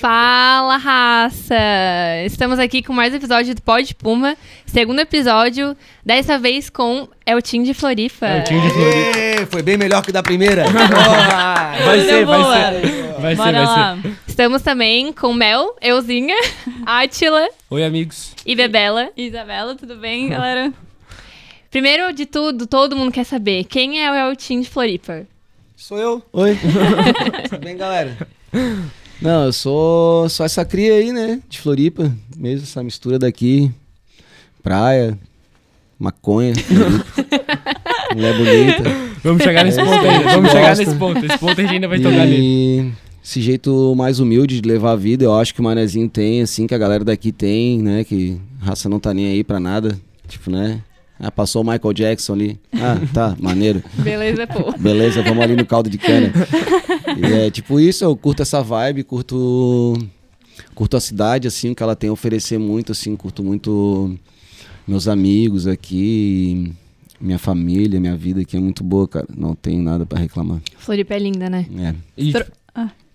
Fala, raça! Estamos aqui com mais um episódio do Pod Puma. Segundo episódio, dessa vez com Eltim de Floripa. Eltim de Floripa. Foi bem melhor que da primeira. Vai ser, vai ser. Vai ser, Bora vai lá. ser. Estamos também com Mel, Euzinha, Átila Oi, amigos. e Bebela. Isabela, tudo bem, galera? Primeiro de tudo, todo mundo quer saber quem é o Eltim de Floripa. Sou eu. Oi. Tudo bem, galera? Não, eu sou só essa cria aí, né? De Floripa. Mesmo essa mistura daqui. Praia, maconha, mulher bonita. Vamos chegar nesse É, ponto a ainda. gente Vamos chegar nesse ponto. Esse ponto a gente ainda vai tocar nele. E esse jeito mais humilde de levar a vida, eu acho que o Manezinho tem, assim, que a galera daqui tem, né? Que raça não tá nem aí pra nada. Tipo, né? Ah, passou o Michael Jackson ali. Ah, tá, maneiro. Beleza, pô. Beleza, vamos ali no caldo de cana. E é tipo isso, eu curto essa vibe, curto curto a cidade assim, que ela tem a oferecer muito assim, curto muito meus amigos aqui, minha família, minha vida aqui é muito boa, cara. Não tenho nada pra reclamar. Floripa é linda, né? É. E, Tro-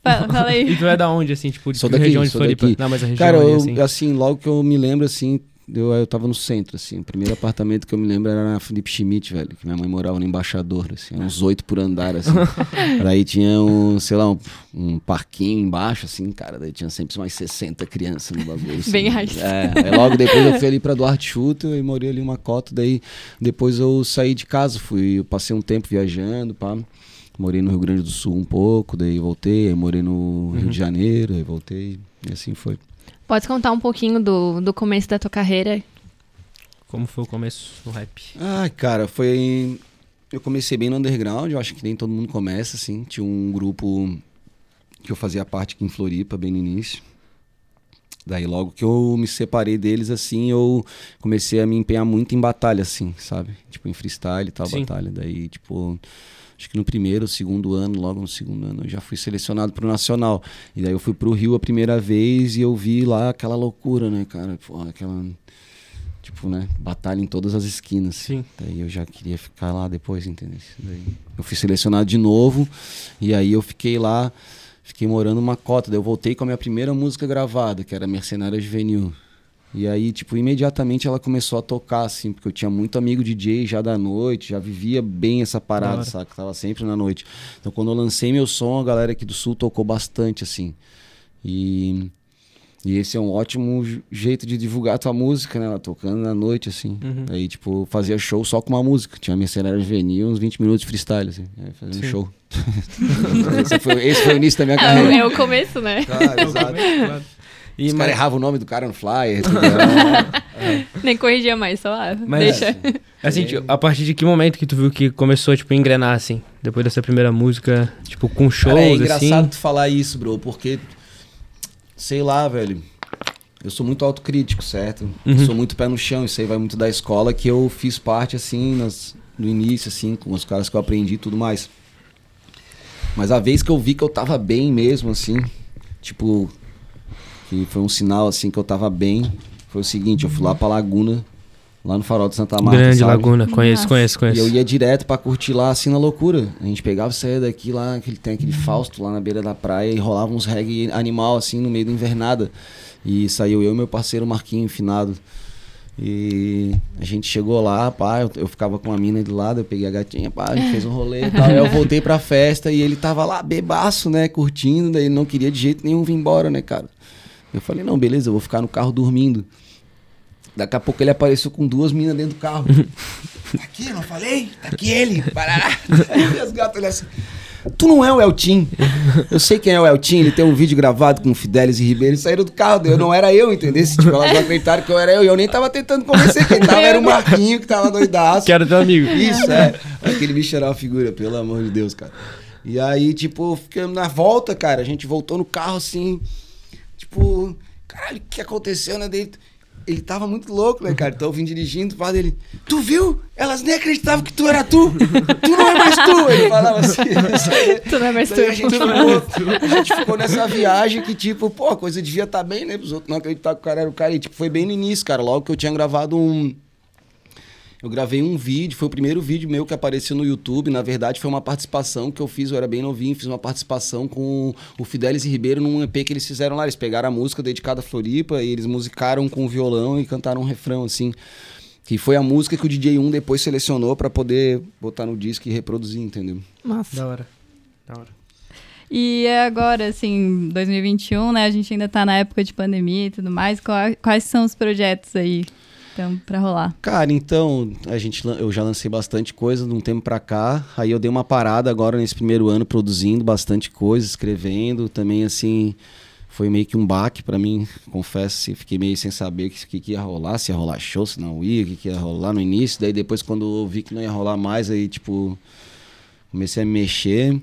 Fala, fala aí. e tu é da onde, assim, tipo, de Sou daqui, região de sou Floripa? daqui. Não, mas a região Cara, aí, eu, assim. assim, logo que eu me lembro assim, eu, eu tava no centro, assim. O primeiro apartamento que eu me lembro era na Felipe Schmidt, velho. Que minha mãe morava no Embaixador, assim. Uns oito por andar, assim. Daí tinha um, sei lá, um, um parquinho embaixo, assim, cara. Daí tinha sempre mais 60 crianças no bagulho. Assim. Bem raiz. É, aí logo depois eu fui ali pra Duarte Chuto e morei ali uma cota. Daí depois eu saí de casa, fui, eu passei um tempo viajando, pá. Morei no Rio Grande do Sul um pouco, daí voltei, aí morei no Rio de Janeiro, aí voltei, e assim foi. Pode contar um pouquinho do, do começo da tua carreira? Como foi o começo do rap? Ah, cara, foi. Eu comecei bem no underground, eu acho que nem todo mundo começa, assim. Tinha um grupo que eu fazia parte aqui em Floripa, bem no início. Daí, logo que eu me separei deles, assim, eu comecei a me empenhar muito em batalha, assim, sabe? Tipo, em freestyle e tal, Sim. batalha. Daí, tipo, acho que no primeiro, segundo ano, logo no segundo ano, eu já fui selecionado pro Nacional. E daí eu fui pro Rio a primeira vez e eu vi lá aquela loucura, né, cara? Pô, aquela. Tipo, né? Batalha em todas as esquinas. Sim. Daí eu já queria ficar lá depois, entendeu? Daí eu fui selecionado de novo e aí eu fiquei lá, fiquei morando uma cota. Daí eu voltei com a minha primeira música gravada, que era Mercenária Juvenil. E aí, tipo, imediatamente ela começou a tocar, assim, porque eu tinha muito amigo DJ já da noite, já vivia bem essa Da parada, hora. saca? Tava sempre na noite. Então quando eu lancei meu som, a galera aqui do Sul tocou bastante, assim. E, e esse é um ótimo jeito de divulgar a tua música, né? Ela tocando na noite, assim. Uhum. Aí, tipo, fazia show só com uma música. Tinha Mercenária Juvenil, uns 20 minutos de freestyle, assim. Aí fazia um Sim. show. esse, foi, esse foi o início da minha É, carreira. é o começo, né? Claro, exato. E, Os mas, caras erravam o nome do cara no flyer. tudo, né? Nem corrigia mais, só ah, Mas- deixa. assim, tipo, a partir de que momento que tu viu que começou, tipo, a engrenar, assim? Depois dessa primeira música, tipo, com shows, Cara, é assim? engraçado tu falar isso, bro, porque, sei lá, velho. Eu sou muito autocrítico, certo? Uhum. Sou muito pé no chão, isso aí vai muito da escola que eu fiz parte, assim, nas, no início, assim, com os caras que eu aprendi e tudo mais. Mas a vez que eu vi que eu tava bem mesmo, assim, tipo, que foi um sinal, assim, que eu tava bem, foi o seguinte, eu fui lá pra Laguna, lá no Farol de Santa Marta, Grande sabe? Laguna, conheço, Nossa. conheço, E conheço. eu ia direto pra curtir lá, assim, na loucura. A gente pegava e saía daqui lá, aquele, tem aquele Fausto lá na beira da praia e rolava uns reggae animal, assim, no meio da invernada. E saiu eu e meu parceiro Marquinho, finado. E a gente chegou lá, pá, eu, eu ficava com a mina do lado, eu peguei a gatinha, pá, a gente fez um rolê e tal. Aí eu voltei pra festa e ele tava lá, bebaço, né, curtindo, daí ele não queria de jeito nenhum vir embora, né, cara. Eu falei, não, beleza, eu vou ficar no carro dormindo. Daqui a pouco ele apareceu com duas minas dentro do carro. tá aqui, não falei? Tá aqui ele. Parará. Aí as gatas olham assim. Tu não é o Eltim. Eu sei quem é o Eltim, ele tem um vídeo gravado com o Fidelis e Ribeiro. Saíram do carro, eu não era eu, entendeu? Tipo, elas acreditaram que eu era eu. E eu nem tava tentando convencer. Quem tava era o Marquinho, que tava doidaço. Que era teu amigo. Isso, é. Aquele bicho era uma figura, pelo amor de Deus, cara. E aí, tipo, ficamos na volta, cara. A gente voltou no carro assim. Tipo, caralho, o que aconteceu, né? Daí, ele tava muito louco, né, cara? Então eu vim dirigindo, pai dele, tu viu? Elas nem acreditavam que tu era tu. Tu não é mais tu. Ele falava assim. Tu não é mais tu. A gente, ficou, a gente ficou nessa viagem que, tipo, pô, a coisa devia estar bem, né? Os outros não acreditavam que o cara era o cara. E, tipo, foi bem no início, cara. Logo que eu tinha gravado um. Eu gravei um vídeo, foi o primeiro vídeo meu que apareceu no YouTube. Na verdade, foi uma participação que eu fiz, eu era bem novinho, fiz uma participação com o Fidelis e Ribeiro num EP que eles fizeram lá. Eles pegaram a música dedicada a Floripa e eles musicaram com o violão e cantaram um refrão, assim. Que foi a música que o DJ 1 depois selecionou pra poder botar no disco e reproduzir, entendeu? Massa. Da hora. Da hora. E agora, assim, 2021, né? A gente ainda tá na época de pandemia e tudo mais. Qua- Quais são os projetos aí então, rolar? Cara, então, a gente, eu já lancei bastante coisa de um tempo pra cá. Aí eu dei uma parada agora nesse primeiro ano produzindo bastante coisa, escrevendo. Também, assim, foi meio que um baque pra mim, confesso. assim, Fiquei meio sem saber o que, que, ia rolar, se ia rolar show, se não ia, o que, que ia rolar no início. Daí depois, quando eu vi que não ia rolar mais, aí, tipo, comecei a me mexer.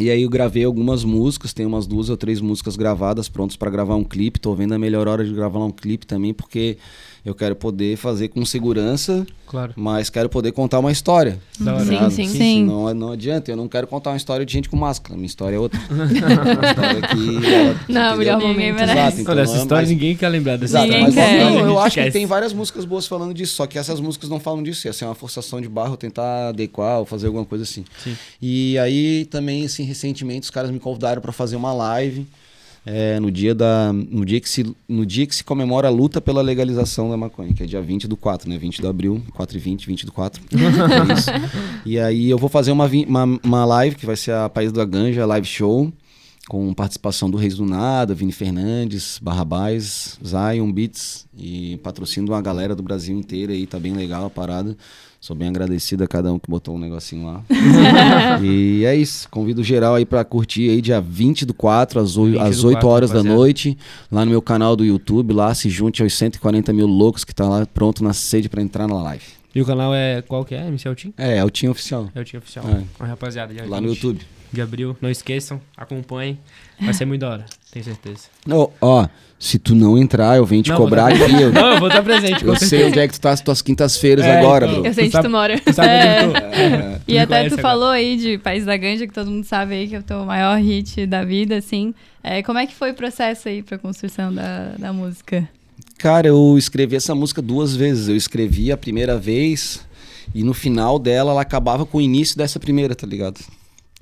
E aí eu gravei algumas músicas, tem umas duas ou três músicas gravadas, prontas pra gravar um clipe. Tô vendo a melhor hora de gravar um clipe também, porque eu quero poder fazer com segurança, Claro. mas quero poder contar uma história. Da hora. Sim, ligado? sim. Sim. Não, não adianta, eu não quero contar uma história de gente com máscara. Minha história é outra. uma história que. ela- Não, melhor Ninguém momento. Exato, então Olha, essa é história mais- ninguém quer lembrar dessa Exato, Ninguém mas quer. não, eu acho que tem várias músicas boas falando disso, só que essas músicas não falam disso, ia ser uma forçação de barro, tentar adequar ou fazer alguma coisa assim. Sim. E aí também, assim, recentemente os caras me convidaram para fazer uma live é, no dia da no dia que se no dia que se comemora a luta pela legalização da maconha, que é dia 20 do 4, né? 20 de abril, 4 e 20, 20 do 4. é isso. E aí eu vou fazer uma, uma, uma live que vai ser a País da Ganja Live Show com participação do Reis do Nada, Vini Fernandes, Barrabás, Zion Beats e patrocínio de uma galera do Brasil inteiro aí, tá bem legal a parada. Sou bem agradecido a cada um que botou um negocinho lá. e é isso. Convido geral aí pra curtir aí dia 20 do 4, às, 8, 20 às do 8 4, horas da rapaziada. noite, lá no meu canal do YouTube. Lá se junte aos 140 mil loucos que tá lá pronto na sede pra entrar na live. E o canal é qual que é? MC Altim? É, é o Team Oficial. É o Tim Oficial. É. Rapaziada, dia Lá no 20 YouTube. De abril. Não esqueçam, acompanhem. Vai ser muito da hora, tenho certeza. Ó, ó, se tu não entrar, eu venho te Não, cobrar aqui. Eu, Não, eu vou estar presente, eu sei onde é que tu tá as tuas quintas-feiras É, agora, então. bro. Eu sei onde sabe- tu mora. Tu sabe É. onde eu tô? É. E até tu agora. falou aí de País da Ganja, que todo mundo sabe aí que é o teu maior hit da vida, assim. É, como é que foi o processo aí pra construção da, da música? Cara, eu escrevi essa música duas vezes. Eu escrevi a primeira vez e no final dela ela acabava com o início dessa primeira, tá ligado?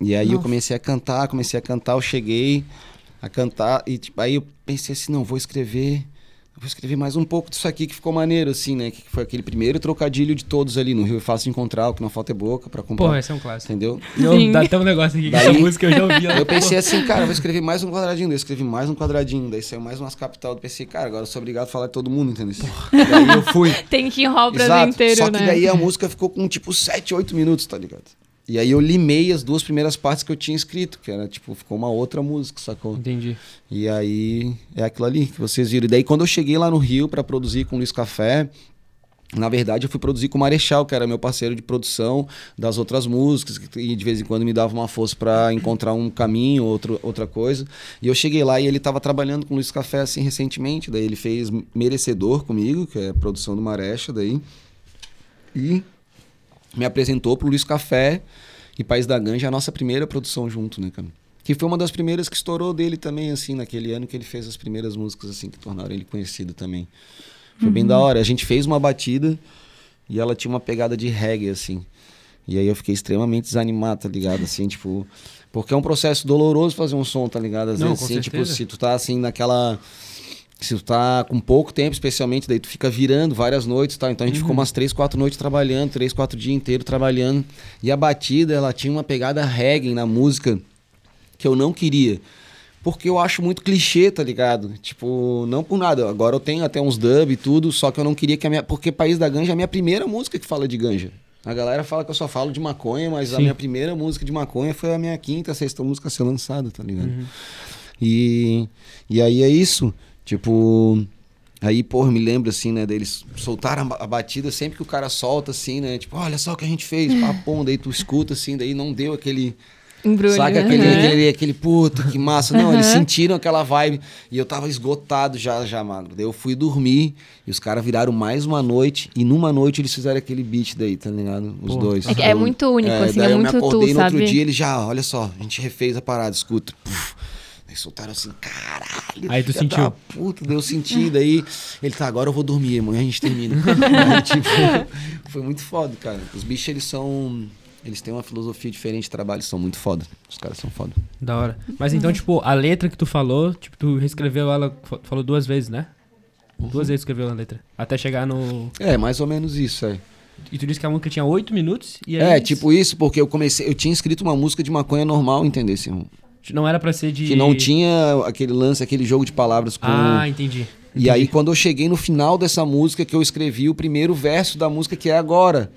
E aí eu Nossa. comecei a cantar, comecei a cantar, eu cheguei a cantar e tipo, aí eu pensei assim, não, vou escrever, vou escrever mais um pouco disso aqui que ficou maneiro assim, né? Que foi aquele primeiro trocadilho de todos ali no Rio é fácil de encontrar, o que não falta é boca pra comprar. Porra, esse é um clássico. Entendeu? Não, dá até um negócio aqui, que Daí- essa música eu já ouvi. Eu pensei assim, cara, eu vou escrever mais um quadradinho. Daí eu escrevi mais um quadradinho. Daí saiu mais umas capital. Eu pensei, cara, agora eu sou obrigado a falar de todo mundo, entendeu? Daí eu fui. Tem que enrolar o Brasil inteiro, Só que né? daí a música ficou com tipo 7, 8 minutos, tá ligado? E aí eu limei as duas primeiras partes que eu tinha escrito, que era tipo, ficou uma outra música, sacou? Entendi. E aí é aquilo ali que vocês viram. E daí quando eu cheguei lá no Rio pra produzir com o Luiz Café, na verdade eu fui produzir com o Marechal, que era meu parceiro de produção das outras músicas, e de vez em quando me dava uma força pra encontrar um caminho, outro, outra coisa. E eu cheguei lá e ele tava trabalhando com o Luiz Café assim recentemente, daí ele fez Merecedor comigo, que é a produção do Marecha daí. E me apresentou pro Luiz Café e País da Ganja, a nossa primeira produção junto, né, cara? Que foi uma das primeiras que estourou dele também, assim, naquele ano que ele fez as primeiras músicas, assim, que tornaram ele conhecido também. Foi bem da hora. A gente fez uma batida e ela tinha uma pegada de reggae, assim. E aí eu fiquei extremamente desanimado, tá ligado? Assim, tipo... Porque é um processo doloroso fazer um som, tá ligado? Às Não, vezes, assim, tipo, certeza. se tu tá, assim, naquela... Se tu tá com pouco tempo, especialmente, daí tu fica virando várias noites, tá? Então a gente ficou umas três, quatro noites trabalhando, três, quatro dias inteiros trabalhando. E a batida, ela tinha uma pegada reggae na música que eu não queria. Porque eu acho muito clichê, tá ligado? Tipo, não por nada. Agora eu tenho até uns dub e tudo, só que eu não queria que a minha. Porque País da Ganja é a minha primeira música que fala de ganja. A galera fala que eu só falo de maconha, mas a Sim. minha primeira música de maconha foi a minha quinta, sexta música a ser lançada, tá ligado? Uhum. E, e aí é isso. Tipo. Aí, pô, me lembro assim, né, deles soltaram a ba- a batida sempre que o cara solta, assim, né? Tipo, olha só o que a gente fez, papum, daí tu escuta assim, daí não deu aquele. Embrulho. Saca né? aquele, Uhum. aquele, aquele, puta, que massa. Não, eles Uhum. sentiram aquela vibe. E eu tava esgotado já, já, magro. Daí eu fui dormir e os caras viraram mais uma noite. E numa noite eles fizeram aquele beat daí, tá ligado? Os Pô, dois. É, que é muito único, assim, daí é eu muito me acordei tu, no sabe? outro dia, eles já, olha só, a gente refez a parada, escuta. Puf. Soltaram assim, caralho. Aí tu sentiu? Puta, deu sentido. Aí ele tá, agora eu vou dormir, amanhã a gente termina. Aí, tipo, foi muito foda, cara. Os bichos, eles são. Eles têm uma filosofia diferente de trabalho, são muito foda. Os caras são foda. Da hora. Mas então, tipo, a letra que tu falou, tipo, tu reescreveu ela, fa- falou duas vezes, né? Duas vezes escreveu a letra. Até chegar no. É, mais ou menos isso, é. E tu disse que a música tinha oito minutos e aí. É, tipo isso, porque eu comecei. Eu tinha escrito uma música de maconha normal, entendeu? Assim, Não era pra ser de. que não tinha aquele lance, aquele jogo de palavras com. Ah, entendi. E aí, quando eu cheguei no final dessa música, que eu escrevi o primeiro verso da música, que é agora.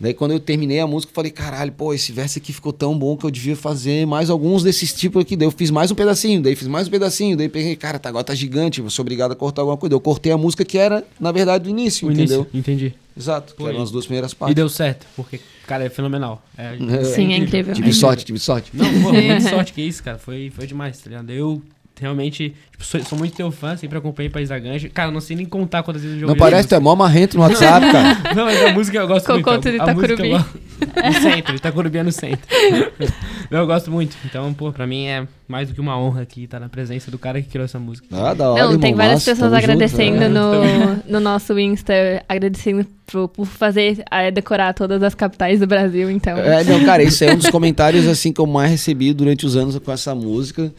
Daí, quando eu terminei a música, eu falei, caralho, pô, esse verso aqui ficou tão bom que eu devia fazer mais alguns desses tipos aqui. Daí eu fiz mais um pedacinho, daí fiz mais um pedacinho, daí peguei, cara, tá, agora tá gigante, vou ser obrigado a cortar alguma coisa. Eu cortei a música que era, na verdade, do início, O entendeu? início, entendi. Exato, que eram e- as duas primeiras E partes. deu certo, porque, cara, é fenomenal. É, Sim, é incrível. Tive sorte, tive sorte. Não, pô, muita sorte que isso, cara. Foi, foi demais, tá ligado? Eu realmente tipo, sou, sou muito teu fã, sempre acompanhei País da Ganja. Cara, não sei nem contar quantas vezes eu Não joguei. parece, tu é mó marrento no WhatsApp, cara. Não, mas a música eu gosto Cocô muito. de música eu Itacurubi. gosto. No centro, Itacurubi é no centro. Não, eu gosto muito. Então, pô, pra mim é mais do que uma honra aqui estar na presença do cara que criou essa música. Ah, da hora, Não, tem irmão, várias massa, pessoas tamo junto, agradecendo né? no, no nosso Insta, agradecendo por, por fazer, eh, decorar todas as capitais do Brasil, então. É, não, cara, isso é um dos comentários assim que eu mais recebi durante os anos com essa música.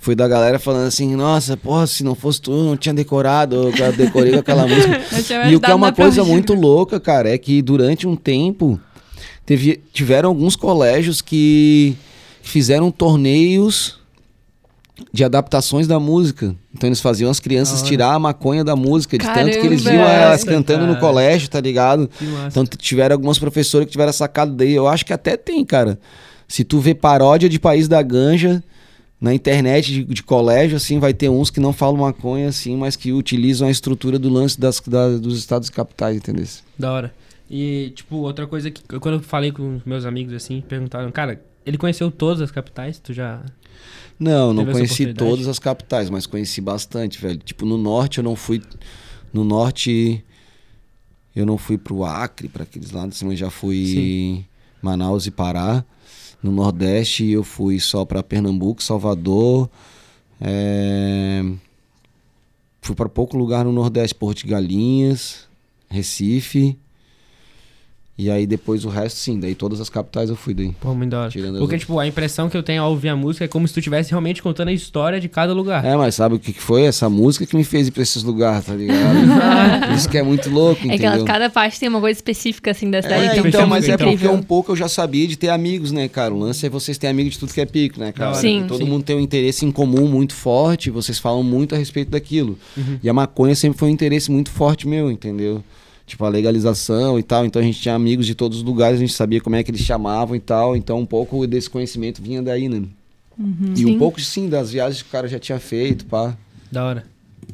Foi da galera falando assim, nossa, porra, se não fosse tu, eu não tinha decorado, eu decorei com aquela música. E o que é uma coisa muito louca, cara, é que durante um tempo teve, tiveram alguns colégios que fizeram torneios de adaptações da música. Então eles faziam as crianças hora. tirar a maconha da música, de tanto que eles Caramba! viam elas cantando no cara. colégio, tá ligado? Então tiveram algumas professoras que tiveram sacado daí. Eu acho que até tem, cara. Se tu vê paródia de País da Ganja na internet de, de colégio, assim, vai ter uns que não falam maconha, assim, mas que utilizam a estrutura do lance das, da- dos estados capitais, entendeu? Da hora. E, tipo, outra coisa que quando eu falei com meus amigos assim, perguntaram, cara, ele conheceu todas as capitais? Tu já. Não, não conheci todas as capitais, mas conheci bastante, velho. Tipo, no norte eu não fui. No norte eu não fui pro Acre, para aqueles lados, mas já fui Sim. Manaus e Pará. No nordeste eu fui só para Pernambuco, Salvador. é, Fui para pouco lugar no nordeste, Porto de Galinhas, Recife. E aí depois o resto, sim, daí todas as capitais eu fui daí. Pô, muito da hora. Porque, outras. tipo, a impressão que eu tenho ao ouvir a música é como se tu estivesse realmente contando a história de cada lugar. É, mas sabe o que foi? Essa música que me fez ir pra esses lugares, tá ligado? Isso que é muito louco, É que entendeu? ela- cada parte tem uma coisa específica, assim, da cidade. É, então, então, mas é porque um pouco eu já sabia de ter amigos, né, cara? O lance é vocês terem amigos de tudo que é pico, né, cara? Sim. Todo Sim. mundo tem um interesse em comum muito forte, vocês falam muito a respeito daquilo. Uhum. E a maconha sempre foi um interesse muito forte meu, entendeu? Tipo, a legalização e tal. Então a gente tinha amigos de todos os lugares, a gente sabia como é que eles chamavam e tal. Então um pouco desse conhecimento vinha daí, né? E Sim. um pouco, sim, das viagens que o cara já tinha feito, pá. Da hora.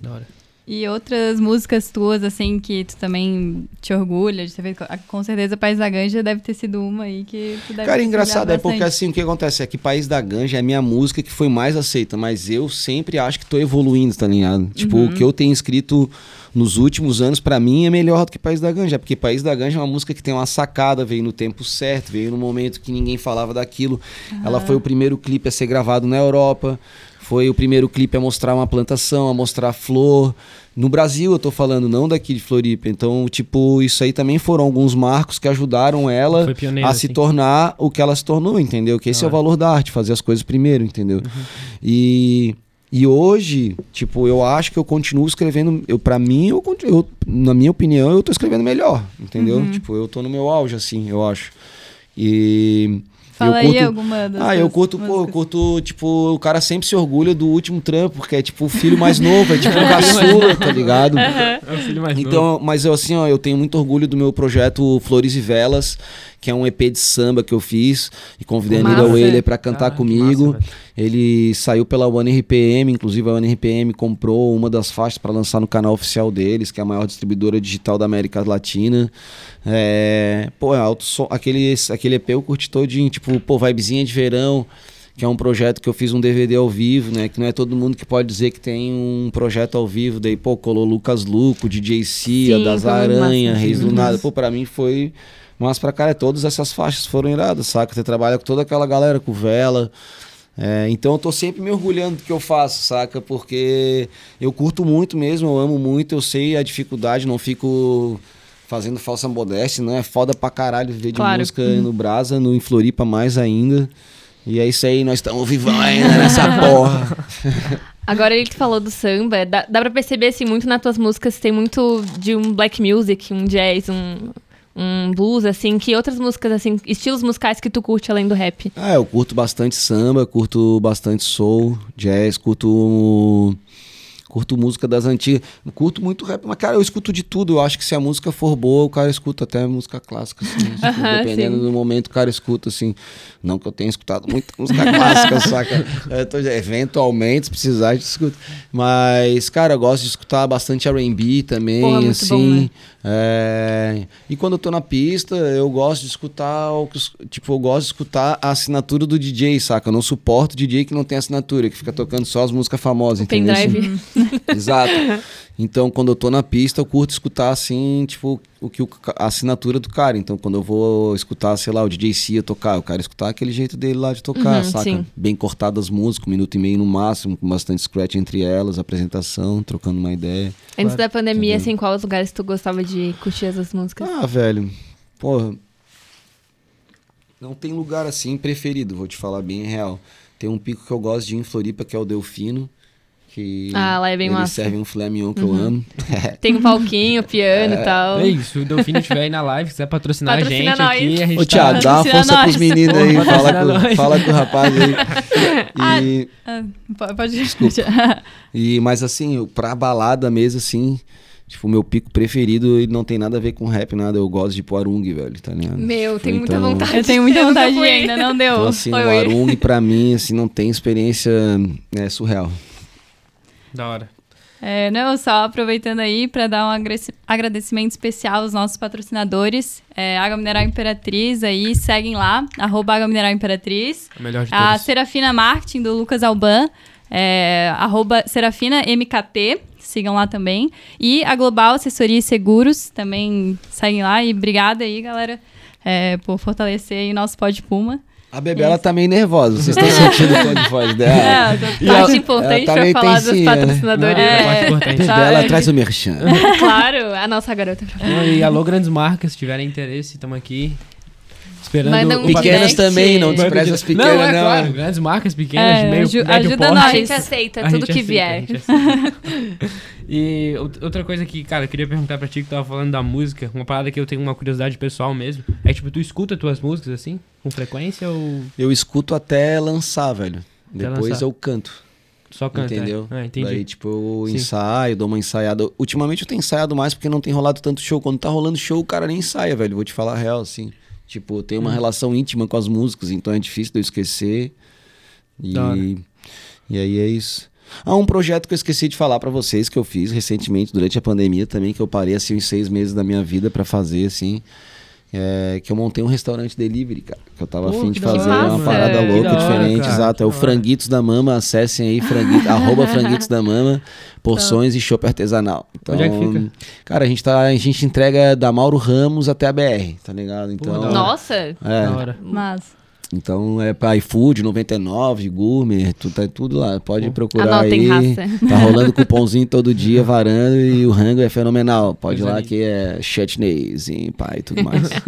Da hora. E outras músicas tuas, assim, que tu também te orgulha de ter feito. Com certeza, País da Ganja deve ter sido uma aí que tu deve Cara, ter engraçado é porque assim, o que acontece é que País da Ganja é a minha música que foi mais aceita, mas eu sempre acho que tô evoluindo, tá ligado? Tipo, Uhum. o que eu tenho escrito nos últimos anos, pra mim, é melhor do que País da Ganja, porque País da Ganja é uma música que tem uma sacada, veio no tempo certo, veio no momento que ninguém falava daquilo. Ela foi o primeiro clipe a ser gravado na Europa, foi o primeiro clipe a mostrar uma plantação, a mostrar flor. No Brasil, eu tô falando, não daqui de Floripa. Então, tipo, isso aí também foram alguns marcos que ajudaram ela Foi pioneira, a se assim. tornar o que ela se tornou, entendeu? Que esse Da é o valor da arte, fazer as coisas primeiro, entendeu? Uhum. E, e hoje, tipo, eu acho que eu continuo escrevendo. Eu, pra mim, eu, eu, na minha opinião, eu tô escrevendo melhor, entendeu? Uhum. Tipo, eu tô no meu auge, assim, eu acho. E. Fala eu aí curto- alguma das ah, eu curto, pô, eu curto, tipo, o cara sempre se orgulha do último trampo, porque é tipo o filho mais novo, é tipo um caçula, tá ligado? É o filho mais novo. Então, mas eu assim, ó, eu tenho muito orgulho do meu projeto Flores e Velas, que é um EP de samba que eu fiz e convidei a Nira Massa. Whaler pra cantar Ah, comigo. massa. Ele saiu pela One RPM, inclusive a One RPM comprou uma das faixas para lançar no canal oficial deles, que é a maior distribuidora digital da América Latina. É, pô, é alto som, aquele, aquele EP eu curti todinho, tipo, pô, vibezinha de verão, que é um projeto que eu fiz um DVD ao vivo, né? Que não é todo mundo que pode dizer que tem um projeto ao vivo. Daí, pô, colou Lucas Luco, DJ Cia, Sim, das Aranha. Reis do. Nada. Pô, pra mim foi. Mas pra cara, todas essas faixas foram iradas, saca? Você trabalha com toda aquela galera, com Vela, É, então eu tô sempre me orgulhando do que eu faço, saca? Porque eu curto muito mesmo, eu amo muito, eu sei a dificuldade, não fico fazendo falsa modéstia, não é foda pra caralho viver de Claro. música no Brasa, no em Floripa mais ainda. E é isso aí, nós estamos vivos ainda nessa porra. Agora ele que falou do samba, dá, dá pra perceber, assim, muito nas tuas músicas, tem muito de um black music, um jazz, um, um blues, assim, que outras músicas, assim, estilos musicais que tu curte além do rap. Ah, eu curto bastante samba, curto bastante soul, jazz, curto curto música das antigas, curto muito rap, mas cara, eu escuto de tudo. Eu acho que se a música for boa, o cara escuta até música clássica, assim, tipo, dependendo sim. do momento, o cara escuta assim. Não que eu tenha escutado muita música clássica, saca? Tô, eventualmente, se precisar, eu escuto. Mas, cara, eu gosto de escutar bastante R&B também, Porra, assim. bom, né? É, E quando eu tô na pista, eu gosto de escutar o que tipo, eu gosto de escutar a assinatura do DJ, saca? Eu não suporto DJ que não tem assinatura, que fica tocando só as músicas famosas, entendeu? Pendrive. Exato. Então, quando eu tô na pista, eu curto escutar assim, tipo, o que a assinatura do cara. Então, quando eu vou escutar, sei lá, o DJ Cia tocar, eu quero escutar aquele jeito dele lá de tocar, Uhum, saca? sim. Bem cortadas as músicas, um minuto e meio no máximo, com bastante scratch entre elas, apresentação, trocando uma ideia. Antes da pandemia, Entendeu? assim, quais lugares tu gostava de curtir essas músicas? Ah, velho. Porra. Não tem lugar assim preferido, vou te falar bem real. Tem um pico que eu gosto de ir em Floripa, que é o Delfino. Que Ah, lá é bem eles massa. servem um filé mignon que eu amo. Tem um palquinho, piano e tal. É isso, se o Delfino estiver aí na live, quiser patrocinar Patrocina a gente nós. aqui, a gente Ô, Thiago, tá... dá uma força pros nós. meninos aí. Pô, Fala com, fala com o rapaz aí. E, Ah, po- pode e, mas assim, pra balada mesmo, assim, tipo, o meu pico preferido ele não tem nada a ver com rap, nada. Eu gosto de ir pro Arung, velho, tá ligado? Meu, tem muita Então- vontade. Eu tenho muita vontade ainda, não deu. Então, assim, Oi, o. Arung, pra mim, assim, não tem experiência é, surreal. Da hora. É, não, só aproveitando aí para dar um agradecimento especial aos nossos patrocinadores. É, Água Mineral Imperatriz, aí seguem lá, arroba Água Mineral Imperatriz. O melhor de A todos. Serafina Marketing, do Lucas Alban, é, arroba Serafina MKT, sigam lá também. E a Global Assessoria e Seguros, também seguem lá. E obrigada aí, galera, é, por fortalecer aí o nosso Pod Puma. A Bebê, ela tá meio nervosa. Vocês estão sentindo o tom de voz dela? É, Parte ela- importante ela tá pra meio falar dos tensinha, né? patrocinadores. Não, É, parte importante. Bebê, Sabe? ela traz o merchan. claro, a nossa garota. E alô, grandes marcas, se tiverem interesse, estamos aqui. Esperando Manda um Pequenas direct. também, não despreza as pequenas, não. É não. claro, grandes marcas pequenas, É, meio, aju- médio ajuda porte. nós. A gente aceita A tudo gente que aceita, vier. e out- outra coisa que, cara, eu queria perguntar pra ti que tava falando da música, uma parada que eu tenho uma curiosidade pessoal mesmo. É tipo, tu escuta tuas músicas assim, com frequência ou Eu escuto até lançar, velho. Até Depois lançar. eu canto. só canta? entendeu? É? Ah, entendi. Daí, tipo, eu Sim. ensaio, dou uma ensaiada. Ultimamente eu tenho ensaiado mais porque não tem rolado tanto show. Quando tá rolando show, o cara nem ensaia, velho. Vou te falar a real, assim. Tipo, tem Hum. uma relação íntima com as músicas, então é difícil de eu esquecer. E, e aí é isso. Ah, um projeto que eu esqueci de falar pra vocês que eu fiz recentemente durante a pandemia também, que eu parei assim uns seis meses da minha vida pra fazer, assim. É, que eu montei um restaurante delivery, cara. Que eu tava Pô, afim de fazer hora, uma parada Que louca, hora, diferente, cara, exato. É o hora. Franguitos da Mama, acessem aí, franguito, arroba Franguitos da Mama, porções e chopp artesanal. Então, Onde é que fica? Cara, a gente, tá, a gente entrega da Mauro Ramos até a BR, tá ligado? Então, hora. Nossa, é, Da hora. Mas, então é pra iFood, 99, Gourmet, tu, tá tudo lá. Pode procurar anotem, aí. raça. Tá rolando cupomzinho todo dia, varando, e o rango é fenomenal. Pode ir lá que é chutneys e pai e tudo mais.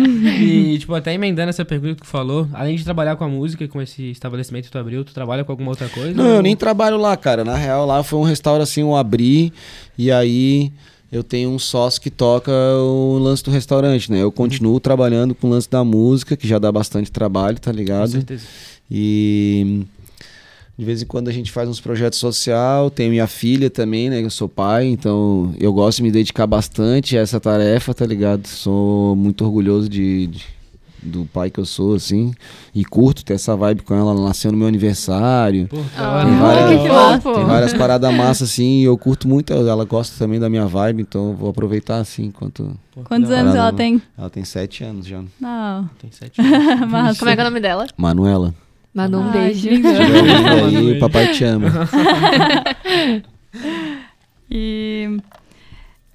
E, tipo, até emendando essa pergunta que tu falou, além de trabalhar com a música, com esse estabelecimento que tu abriu, tu trabalha com alguma outra coisa? Não, ou- eu nem trabalho lá, cara. Na real, lá foi um restaurante assim, eu abri e aí eu tenho um sócio que toca o lance do restaurante, né? Eu continuo trabalhando com o lance da música, que já dá bastante trabalho, tá Com ligado? certeza. E de vez em quando a gente faz uns projetos social, tenho minha filha também, né? Eu sou pai, então eu gosto de me dedicar bastante a essa tarefa, tá ligado? Sou muito orgulhoso de, de- do pai que eu sou, assim, e curto ter essa vibe com ela. Ela nasceu no meu aniversário. Pô, Ah. Tem várias-. Tem várias paradas massas, assim, e eu curto muito. Ela gosta também da minha vibe, então eu vou aproveitar, assim, enquanto. Quantos anos ela Caramba. tem? Ela tem sete anos já. Não, Tem sete anos. mas... Como é que é o nome dela? Manuela. Manu, um beijo. E aí, papai te ama. E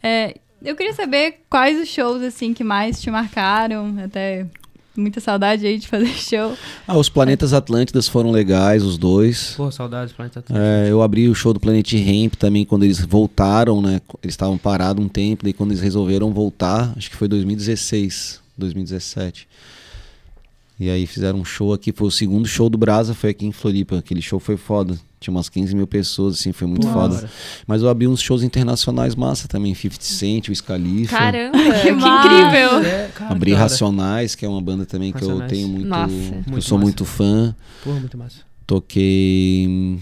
é, eu queria saber quais os shows assim que mais te marcaram, até muita saudade aí de fazer show. Ah, os Planetas Atlântidas foram legais, os dois. Pô, saudades, Planeta Atlântico. É, eu abri o show do Planet Ramp também quando eles voltaram, né? Eles estavam parados um tempo, daí quando eles resolveram voltar, acho que foi 2016, 2017. E aí fizeram um show aqui, foi o segundo show do Brasa, foi aqui em Floripa. Aquele show foi foda. Tinha umas 15 mil pessoas, assim, foi muito Pô, foda. Mas eu abri uns shows internacionais massa também, 50 Cent, o Scalifa. Caramba, Que que, massa. incrível. É, cara, Abri hora. Racionais, que é uma banda também que eu Racionais. tenho muito. Nossa. eu Muito sou massa. muito fã. Pô, muito massa. Toquei.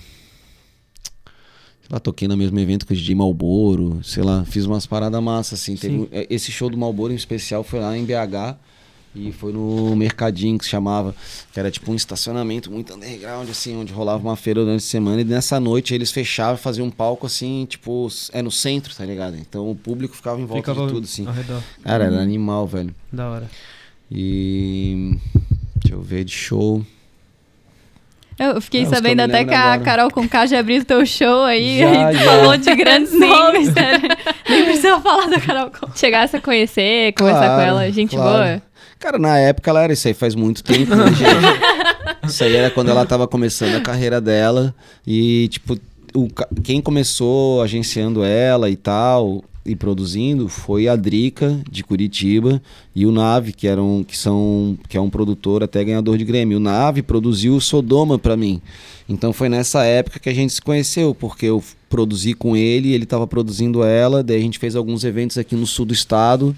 Sei lá, toquei no mesmo evento que o DJ Malboro. Sei lá, fiz umas paradas massas, assim. Teve é, esse show do Malboro em especial foi lá em BH. E foi no Mercadinho que se chamava. Que era tipo um estacionamento muito underground, assim, onde rolava uma feira durante a semana. E nessa noite eles fechavam e faziam um palco assim, tipo, é no centro, tá ligado? Então o público ficava em volta Ficava de tudo, assim. ao redor. Cara, era animal, velho. Da hora. E. Deixa eu ver de show. Eu fiquei É, eu sabendo até que a agora. Carol Conká já abriu teu show aí, Já, e tu já. falou de grandes nomes, né? Nem precisa falar da Carol Conká. Chegasse a conhecer, conversar Claro, com ela, gente claro. boa. Cara, na época ela era isso aí, faz muito tempo, né, gente? Isso aí era quando ela tava começando a carreira dela. E, tipo, o, quem começou agenciando ela e tal, e produzindo, foi a Drica, de Curitiba, e o Nave, que, eram, que, são, que é um produtor até ganhador de Grêmio. O Nave produziu o Sodoma pra mim. Então foi nessa época que a gente se conheceu, porque eu produzi com ele, ele tava produzindo ela, daí a gente fez alguns eventos aqui no sul do estado.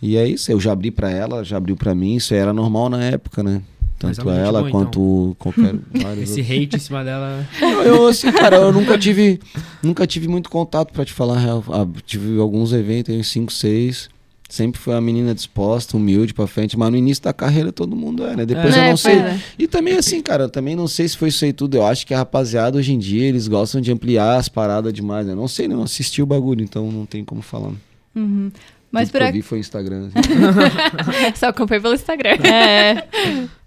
E é isso, eu já abri pra ela, já abriu pra mim, isso era normal na época, né? Tanto é ela boa, quanto qualquer vários Esse outros. hate em cima dela. Eu, eu, assim, cara, eu nunca tive, nunca tive muito contato pra te falar a real. Ah, tive alguns eventos, aí, cinco, seis. Sempre foi uma menina disposta, humilde pra frente, mas no início da carreira todo mundo é, né? Depois eu É, não pois sei. é. E também assim, cara, eu também não sei se foi isso aí tudo. Eu acho que a rapaziada hoje em dia eles gostam de ampliar as paradas demais, né? Não sei, não assisti o bagulho, então não tem como falar. Uhum. Mas Tudo por, que eu vi foi Instagram. assim. Só acompanhei pelo Instagram. é,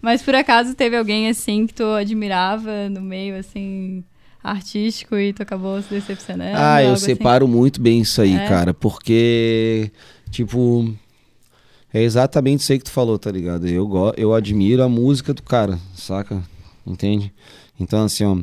mas por acaso teve alguém assim que tu admirava no meio assim artístico e tu acabou se decepcionando? Ah, eu assim? separo muito bem isso aí, É? cara, porque, tipo, é exatamente isso aí que tu falou, tá ligado? Eu, go- eu admiro a música do cara, saca? Entende? Então, assim, ó,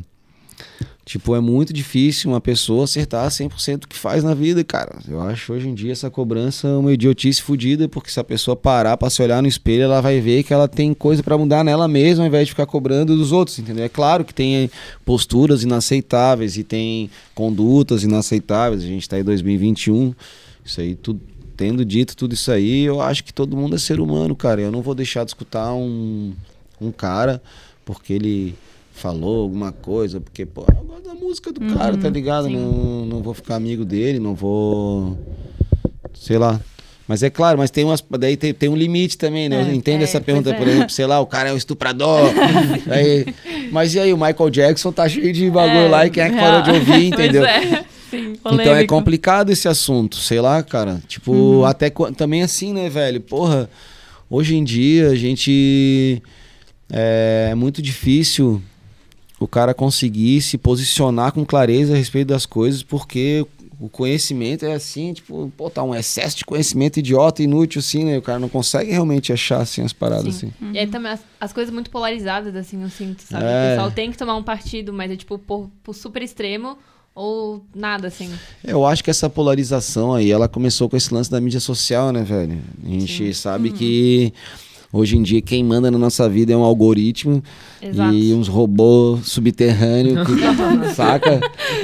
tipo, é muito difícil uma pessoa acertar 100% do que faz na vida, cara. Eu acho hoje em dia essa cobrança uma idiotice fodida, porque se a pessoa parar pra se olhar no espelho, ela vai ver que ela tem coisa pra mudar nela mesma, ao invés de ficar cobrando dos outros, entendeu? É claro que tem posturas inaceitáveis e tem condutas inaceitáveis. A gente tá em 2021, isso aí tudo tendo dito tudo isso aí, eu acho que todo mundo é ser humano, cara. Eu não vou deixar de escutar um, um cara porque ele falou alguma coisa, porque, pô, eu gosto da música do cara, tá ligado? sim. Não, não vou ficar amigo dele, não vou. Sei lá. Mas é claro, mas tem umas. Daí tem, tem um limite também, né? É, eu entendo é, essa pergunta, pois por é. exemplo, sei lá, o cara é um estuprador. aí, mas e aí, o Michael Jackson tá cheio de bagulho É, lá e quem é que parou de ouvir, entendeu? É. Sim, Então é complicado esse assunto, sei lá, cara. Tipo, até qua- também assim, né, velho? Porra, hoje em dia a gente. É muito difícil o cara conseguir se posicionar com clareza a respeito das coisas, porque o conhecimento é assim, tipo, pô, tá um excesso de conhecimento idiota, inútil, assim, né? O cara não consegue realmente achar, assim, as paradas, Sim. assim. E aí também as, as coisas muito polarizadas, assim, eu sinto, sabe? É. O pessoal tem que tomar um partido, mas é tipo por, por super extremo ou nada, assim. Eu acho que essa polarização aí, ela começou com esse lance da mídia social, né, velho? A gente Sim. sabe que hoje em dia quem manda na nossa vida é um algoritmo Exato. e uns robôs subterrâneos, que- saca?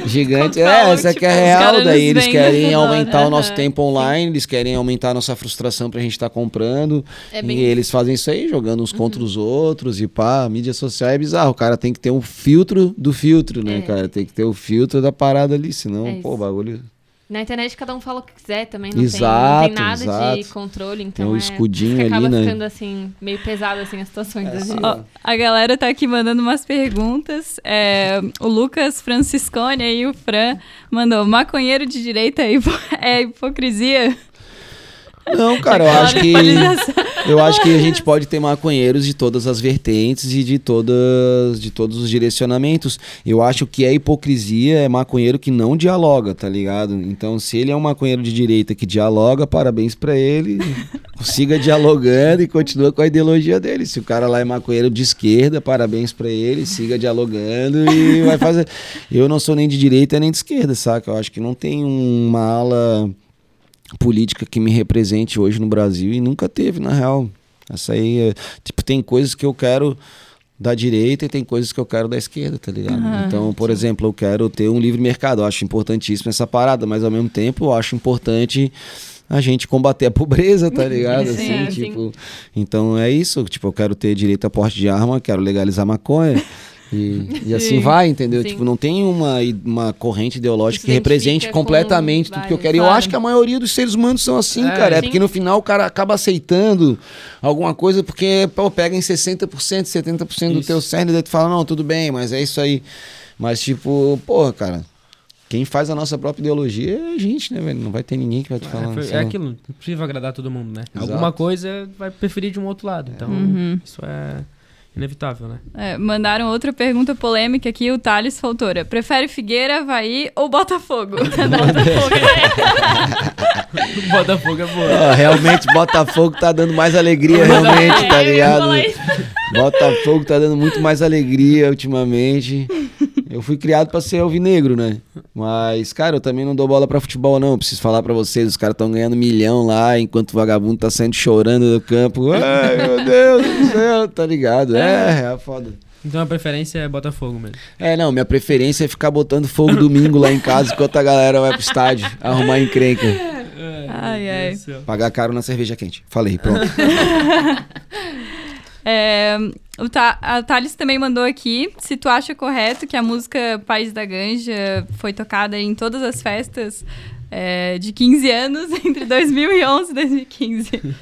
Gigante. É, essa que é tipo, real. Daí eles querem aumentar o nosso tempo online, eles querem aumentar a nossa frustração pra gente estar comprando. É E eles fazem isso aí, jogando uns contra os outros e pá, a mídia social é bizarro. O cara tem que ter um filtro do filtro, né, É. cara? Tem que ter o filtro da parada ali, senão, É pô, o bagulho. Na internet cada um fala o que quiser também, não, Exato, tem, não tem nada de exato. controle, Tem então o é, escudinho acaba ali, né? ficando assim, meio pesado assim as situações. Ó, a galera tá aqui mandando umas perguntas. É, o Lucas Franciscone aí, o Fran, mandou: maconheiro de direita é, é hipocrisia? Não, cara, eu acho que. Eu acho que a gente pode ter maconheiros de todas as vertentes e de todas de todos os direcionamentos. Eu acho que a hipocrisia é maconheiro que não dialoga, tá ligado? Então, se ele é um maconheiro de direita que dialoga, parabéns pra ele. Siga dialogando e continua com a ideologia dele. Se o cara lá é maconheiro de esquerda, parabéns pra ele, siga dialogando e vai fazer. Eu não sou nem de direita nem de esquerda, saca? Eu acho que não tem uma ala política que me represente hoje no Brasil e nunca teve, na real. Essa aí, é, tipo, tem coisas que eu quero da direita e tem coisas que eu quero da esquerda, tá ligado? Aham, então, por exemplo, eu quero ter um livre mercado, eu acho importantíssimo essa parada, mas ao mesmo tempo eu acho importante a gente combater a pobreza, tá ligado? Sim, assim, sim. tipo, então é isso, tipo, eu quero ter direito a porte de arma, quero legalizar maconha. E, e assim Sim. vai, entendeu? Sim. Tipo, não tem uma, uma corrente ideológica Se que represente identifica com completamente tudo que eu quero. E eu Claro. acho que a maioria dos seres humanos são assim, É, cara. É porque no final o cara acaba aceitando alguma coisa porque, pô, pega em 60%, 70% do Isso. teu cérebro e daí tu fala, não, tudo bem, mas é isso aí. Mas, tipo, porra, cara, quem faz a nossa própria ideologia é a gente, né, velho? Não vai ter ninguém que vai te falar. É, foi- é aquilo, não precisa agradar todo mundo, né? Exato. Alguma coisa vai preferir de um outro lado. Então, Uhum. isso é inevitável, né? É, mandaram outra pergunta polêmica aqui, o Thales Faltora. Prefere Figueira, Havaí ou Botafogo? Botafogo. Botafogo é boa. Ah, realmente, Botafogo tá dando mais alegria, realmente, tá É, ligado? Botafogo tá dando muito mais alegria ultimamente. Eu fui criado pra ser alvinegro, né? Mas, cara, eu também não dou bola pra futebol, não. Preciso falar pra vocês, os caras estão ganhando milhão lá, enquanto o vagabundo tá saindo chorando do campo. Ai, meu Deus do céu, tá ligado? É, é foda. Então a preferência é Botafogo mesmo. É, não, minha preferência é ficar botando fogo domingo lá em casa enquanto a galera vai pro estádio arrumar encrenca. Ai, ai. Pagar caro na cerveja quente. Falei, pronto. É, o a Thales também mandou aqui se tu acha correto que a música País da Ganja foi tocada em todas as festas é, de 15 anos entre 2011 e 2015.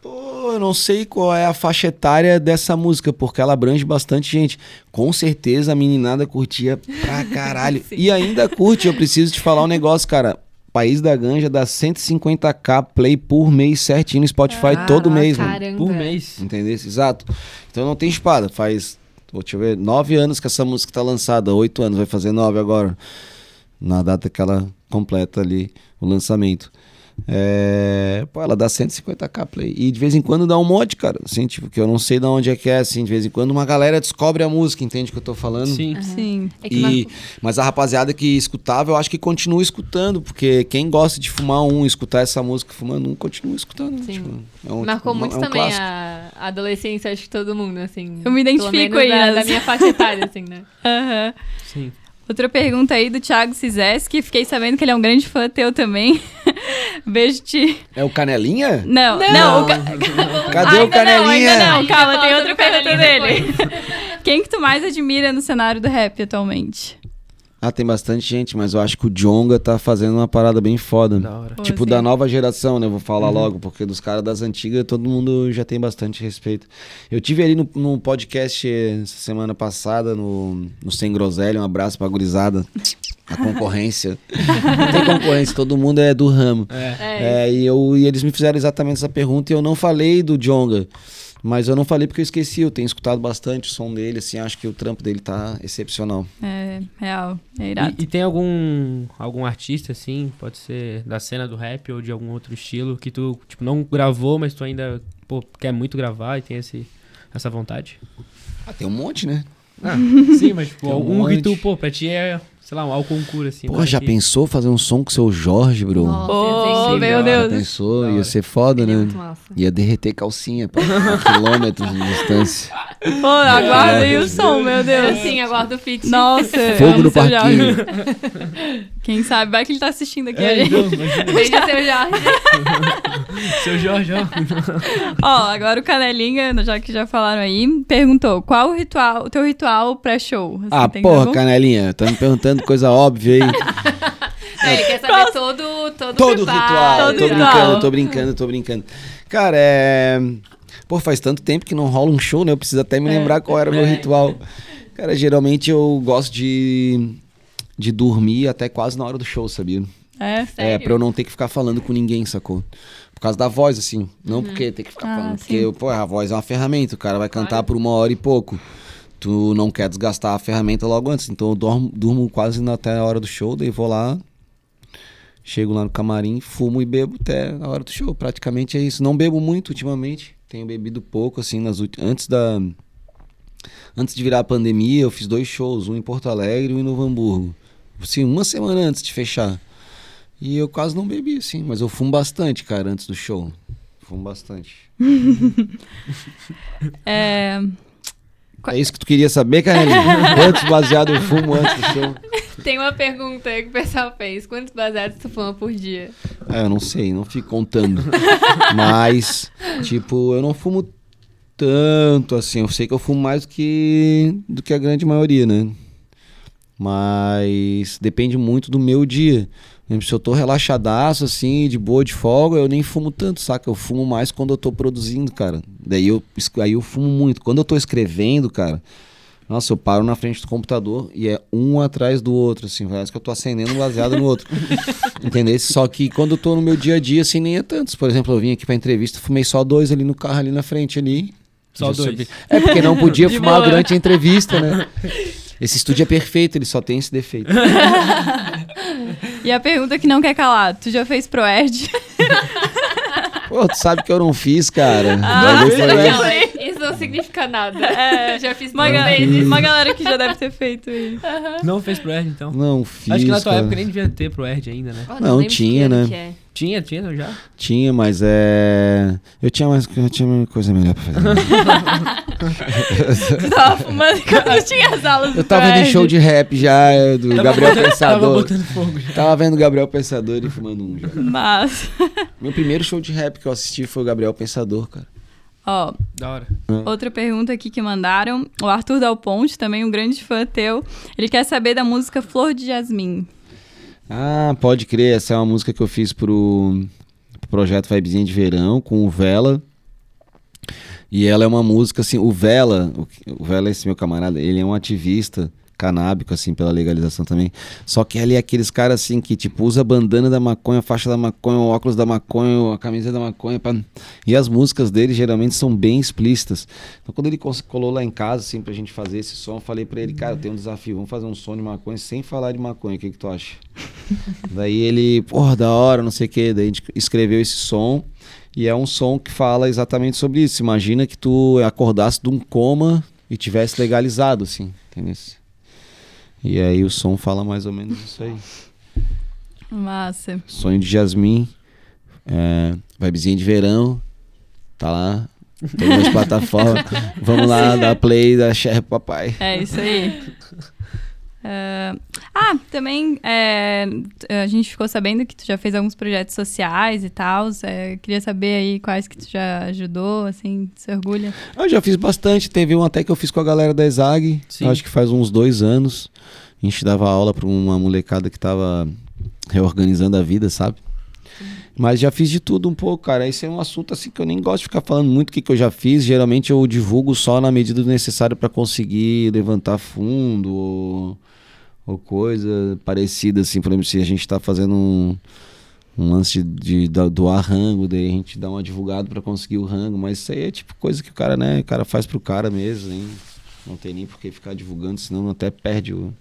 Pô, eu não sei qual é a faixa etária dessa música, porque ela abrange bastante gente. Com certeza a meninada curtia pra caralho. e ainda curte, eu preciso te falar um negócio, cara. País da Ganja dá 150k play por mês certinho no Spotify todo mês, mano. Por mês. Entendeu? Exato. Então não tem espada. Faz, deixa eu ver, nove anos que essa música tá lançada. Oito anos, vai fazer nove agora. Na data que ela completa ali o lançamento. É, pô, ela dá 150k play. E de vez em quando dá um monte, cara. Assim, tipo, que eu não sei de onde é que é, assim. De vez em quando uma galera descobre a música, entende o que eu tô falando? Sim. Sim. É E, mas a rapaziada que escutava, eu acho que continua escutando, porque quem gosta de fumar um, escutar essa música fumando um, continua escutando. Sim. Tipo, é um, Marcou um- muito é um também clássico. a adolescência, acho que todo mundo, assim. Eu me identifico aí da, da minha faixa etária, assim, né? Aham. Sim. Outra pergunta aí do Thiago Cizeski. Fiquei sabendo que ele é um grande fã teu também. Beijo-te. É o Canelinha? Não, não, o ca- Cadê ainda o Canelinha? Não, ainda não, calma, tem outra pergunta dele. Quem que tu mais admira no cenário do rap atualmente? Ah, tem bastante gente, mas eu acho que o Jonga tá fazendo uma parada bem foda. Da hora. Pô, Tipo, assim, da nova geração, né? Eu vou falar logo, porque dos caras das antigas todo mundo já tem bastante respeito. Eu tive ali no, no podcast essa semana passada, no, no Sem Groselha, um abraço pra gurizada. A concorrência. Não tem concorrência, todo mundo é do ramo. É. É, É, e, eu, e eles me fizeram exatamente essa pergunta e eu não falei do Jonga. Mas eu não falei porque eu esqueci, eu tenho escutado bastante o som dele, assim, acho que o trampo dele tá excepcional. É, real, é irado. E, e tem algum algum artista assim, pode ser da cena do rap ou de algum outro estilo que tu tipo não gravou, mas tu ainda pô, quer muito gravar e tem esse essa vontade? Ah, tem um monte, né? Ah, sim, mas tipo, Tem um algum que tu, pô, pra ti é, sei lá, um alconcura assim. Pô, já que- pensou fazer um som com o seu Jorge, bro? Nossa, Oh, meu da Já. Deus. pensou? Ia ser foda, é né? muito massa. Ia derreter calcinha, pô, quilômetros de distância. Pô, aguarda aí o som, meu Deus. Sim, aguardo o feat. Nossa, Fogo no seu Jorge. parquinho. Quem sabe, vai que ele tá assistindo aqui. É, a gente. então, imagina. Beijo, seu Jorge. Seu Jorge, ó. Ó, agora o Canelinha, já que já falaram aí, perguntou qual o ritual, o teu ritual pré-show? Assim, Ah, porra, algum? Canelinha, tá me perguntando coisa óbvia aí. É, ele quer saber todo, todo, Todo preparo, ritual. Todo tô ritual. brincando, tô brincando, tô brincando. Cara, é. Pô, faz tanto tempo que não rola um show, né? Eu preciso até me lembrar qual era o meu É. ritual. Cara, geralmente eu gosto de. de dormir até quase na hora do show, sabia? É. É, Sério? pra eu não ter que ficar falando com ninguém, sacou? Por causa da voz, assim. Não porque tem que ficar Ah, falando. sim. Porque, pô, a voz é uma ferramenta. O cara vai cantar Claro. por uma hora e pouco. Tu não quer desgastar a ferramenta logo antes. Então eu dormo, durmo quase até a hora do show, daí vou lá. Chego lá no camarim, fumo e bebo até a hora do show. Praticamente é isso. Não bebo muito ultimamente. Tenho bebido pouco, assim, nas ulti- antes da. Antes de virar a pandemia, eu fiz dois shows, um em Porto Alegre e um em Novo Hamburgo. Assim, uma semana antes de fechar. E eu quase não bebi, assim, mas eu fumo bastante, cara, antes do show. Fumo bastante. É, É isso que tu queria saber, Canelinha? Quantos baseado eu fumo antes do show? Tem uma pergunta aí que o pessoal fez. Quantos baseados tu fuma por dia? É, eu não sei, não fico contando. Mas, tipo, eu não fumo tanto, assim. Eu sei que eu fumo mais do que, do que a grande maioria, né? Mas depende muito do meu dia. Exemplo, Se eu tô relaxadaço, assim, de boa, de folga, eu nem fumo tanto, saca? Eu fumo mais quando eu tô produzindo, cara. Daí eu, aí eu fumo muito. Quando eu tô escrevendo, cara, nossa, eu paro na frente do computador e é um atrás do outro, assim. Parece que eu tô acendendo um baseado no outro. Entendeu? Só que quando eu tô no meu dia a dia, assim, nem é tantos. Por exemplo, eu vim aqui pra entrevista, fumei só dois ali no carro, ali na frente, ali. Só dois. sabia- É porque não podia fumar boa. durante a entrevista, né? Esse estúdio é perfeito, ele só tem esse defeito. E a pergunta que não quer calar, tu já fez Proerd? Pô, tu sabe que eu não fiz, cara. Ah, Mas eu falei, Não, isso não significa nada. É. Eu já fiz Uma, ga- vezes. uma galera que já deve ter feito isso. Não fez pro Erd, então? não fiz. Acho que na tua cara. época nem devia ter pro Erd ainda, né? Oh, Não, de tinha, né? é. Tinha, tinha já? Tinha, mas é. Eu tinha mais eu tinha uma coisa melhor pra fazer. Tu tava fumando quando tinha as aulas do Eu tava vendo Proerd. show de rap já, é, do Tava Gabriel botando- Tava Pensador. botando fogo já. Tava vendo o Gabriel Pensador e fumando um já. Mas, Meu primeiro show de rap que eu assisti foi o Gabriel Pensador, cara. Ó, Da hora. outra pergunta aqui que mandaram. O Arthur Dal Ponte, também um grande fã teu. Ele quer saber da música Flor de Jasmim. Ah, pode crer, essa é uma música que eu fiz pro, pro projeto Vibezinha de Verão com o Vela. E ela é uma música assim, o Vela, o, o Vela, esse meu camarada, ele é um ativista canábico, assim, pela legalização também. Só que ele é aqueles caras assim que, tipo, usa a bandana da maconha, a faixa da maconha, o óculos da maconha, a camisa da maconha. pá. E as músicas dele geralmente são bem explícitas. Então, quando ele colou lá em casa, assim, pra gente fazer esse som, eu falei pra ele, cara, tem um desafio, vamos fazer um som de maconha sem falar de maconha, o que, que tu acha? Daí ele, porra, da hora, não sei o que. Daí a gente escreveu esse som. E é um som que fala exatamente sobre isso. Imagina que tu acordasse de um coma e tivesse legalizado, assim, entendeu? E aí o som fala mais ou menos isso aí. Massa. Sonho de Jasmim, é, vibezinha de verão, tá lá, tem nas plataformas. Vamos lá, dar play, dar share papai. É isso aí. É, ah, também é, a gente ficou sabendo que tu já fez alguns projetos sociais e tal. É, queria saber aí quais que tu já ajudou, assim, se orgulha. Eu já fiz bastante. Teve um até que eu fiz com a galera da ESAG. Acho que faz uns dois anos. A gente dava aula pra uma molecada que tava reorganizando a vida, sabe? Mas já fiz de tudo um pouco, cara. Esse é um assunto assim que eu nem gosto de ficar falando muito o que, que eu já fiz. Geralmente eu divulgo só na medida do necessário pra conseguir levantar fundo ou, ou coisa parecida, assim. Por exemplo, se a gente tá fazendo um, um lance de, de da- doar rango, daí a gente dá uma divulgada pra conseguir o rango. Mas isso aí é tipo coisa que o cara, né? O cara faz pro cara mesmo, hein? Não tem nem por que ficar divulgando, senão até perde o,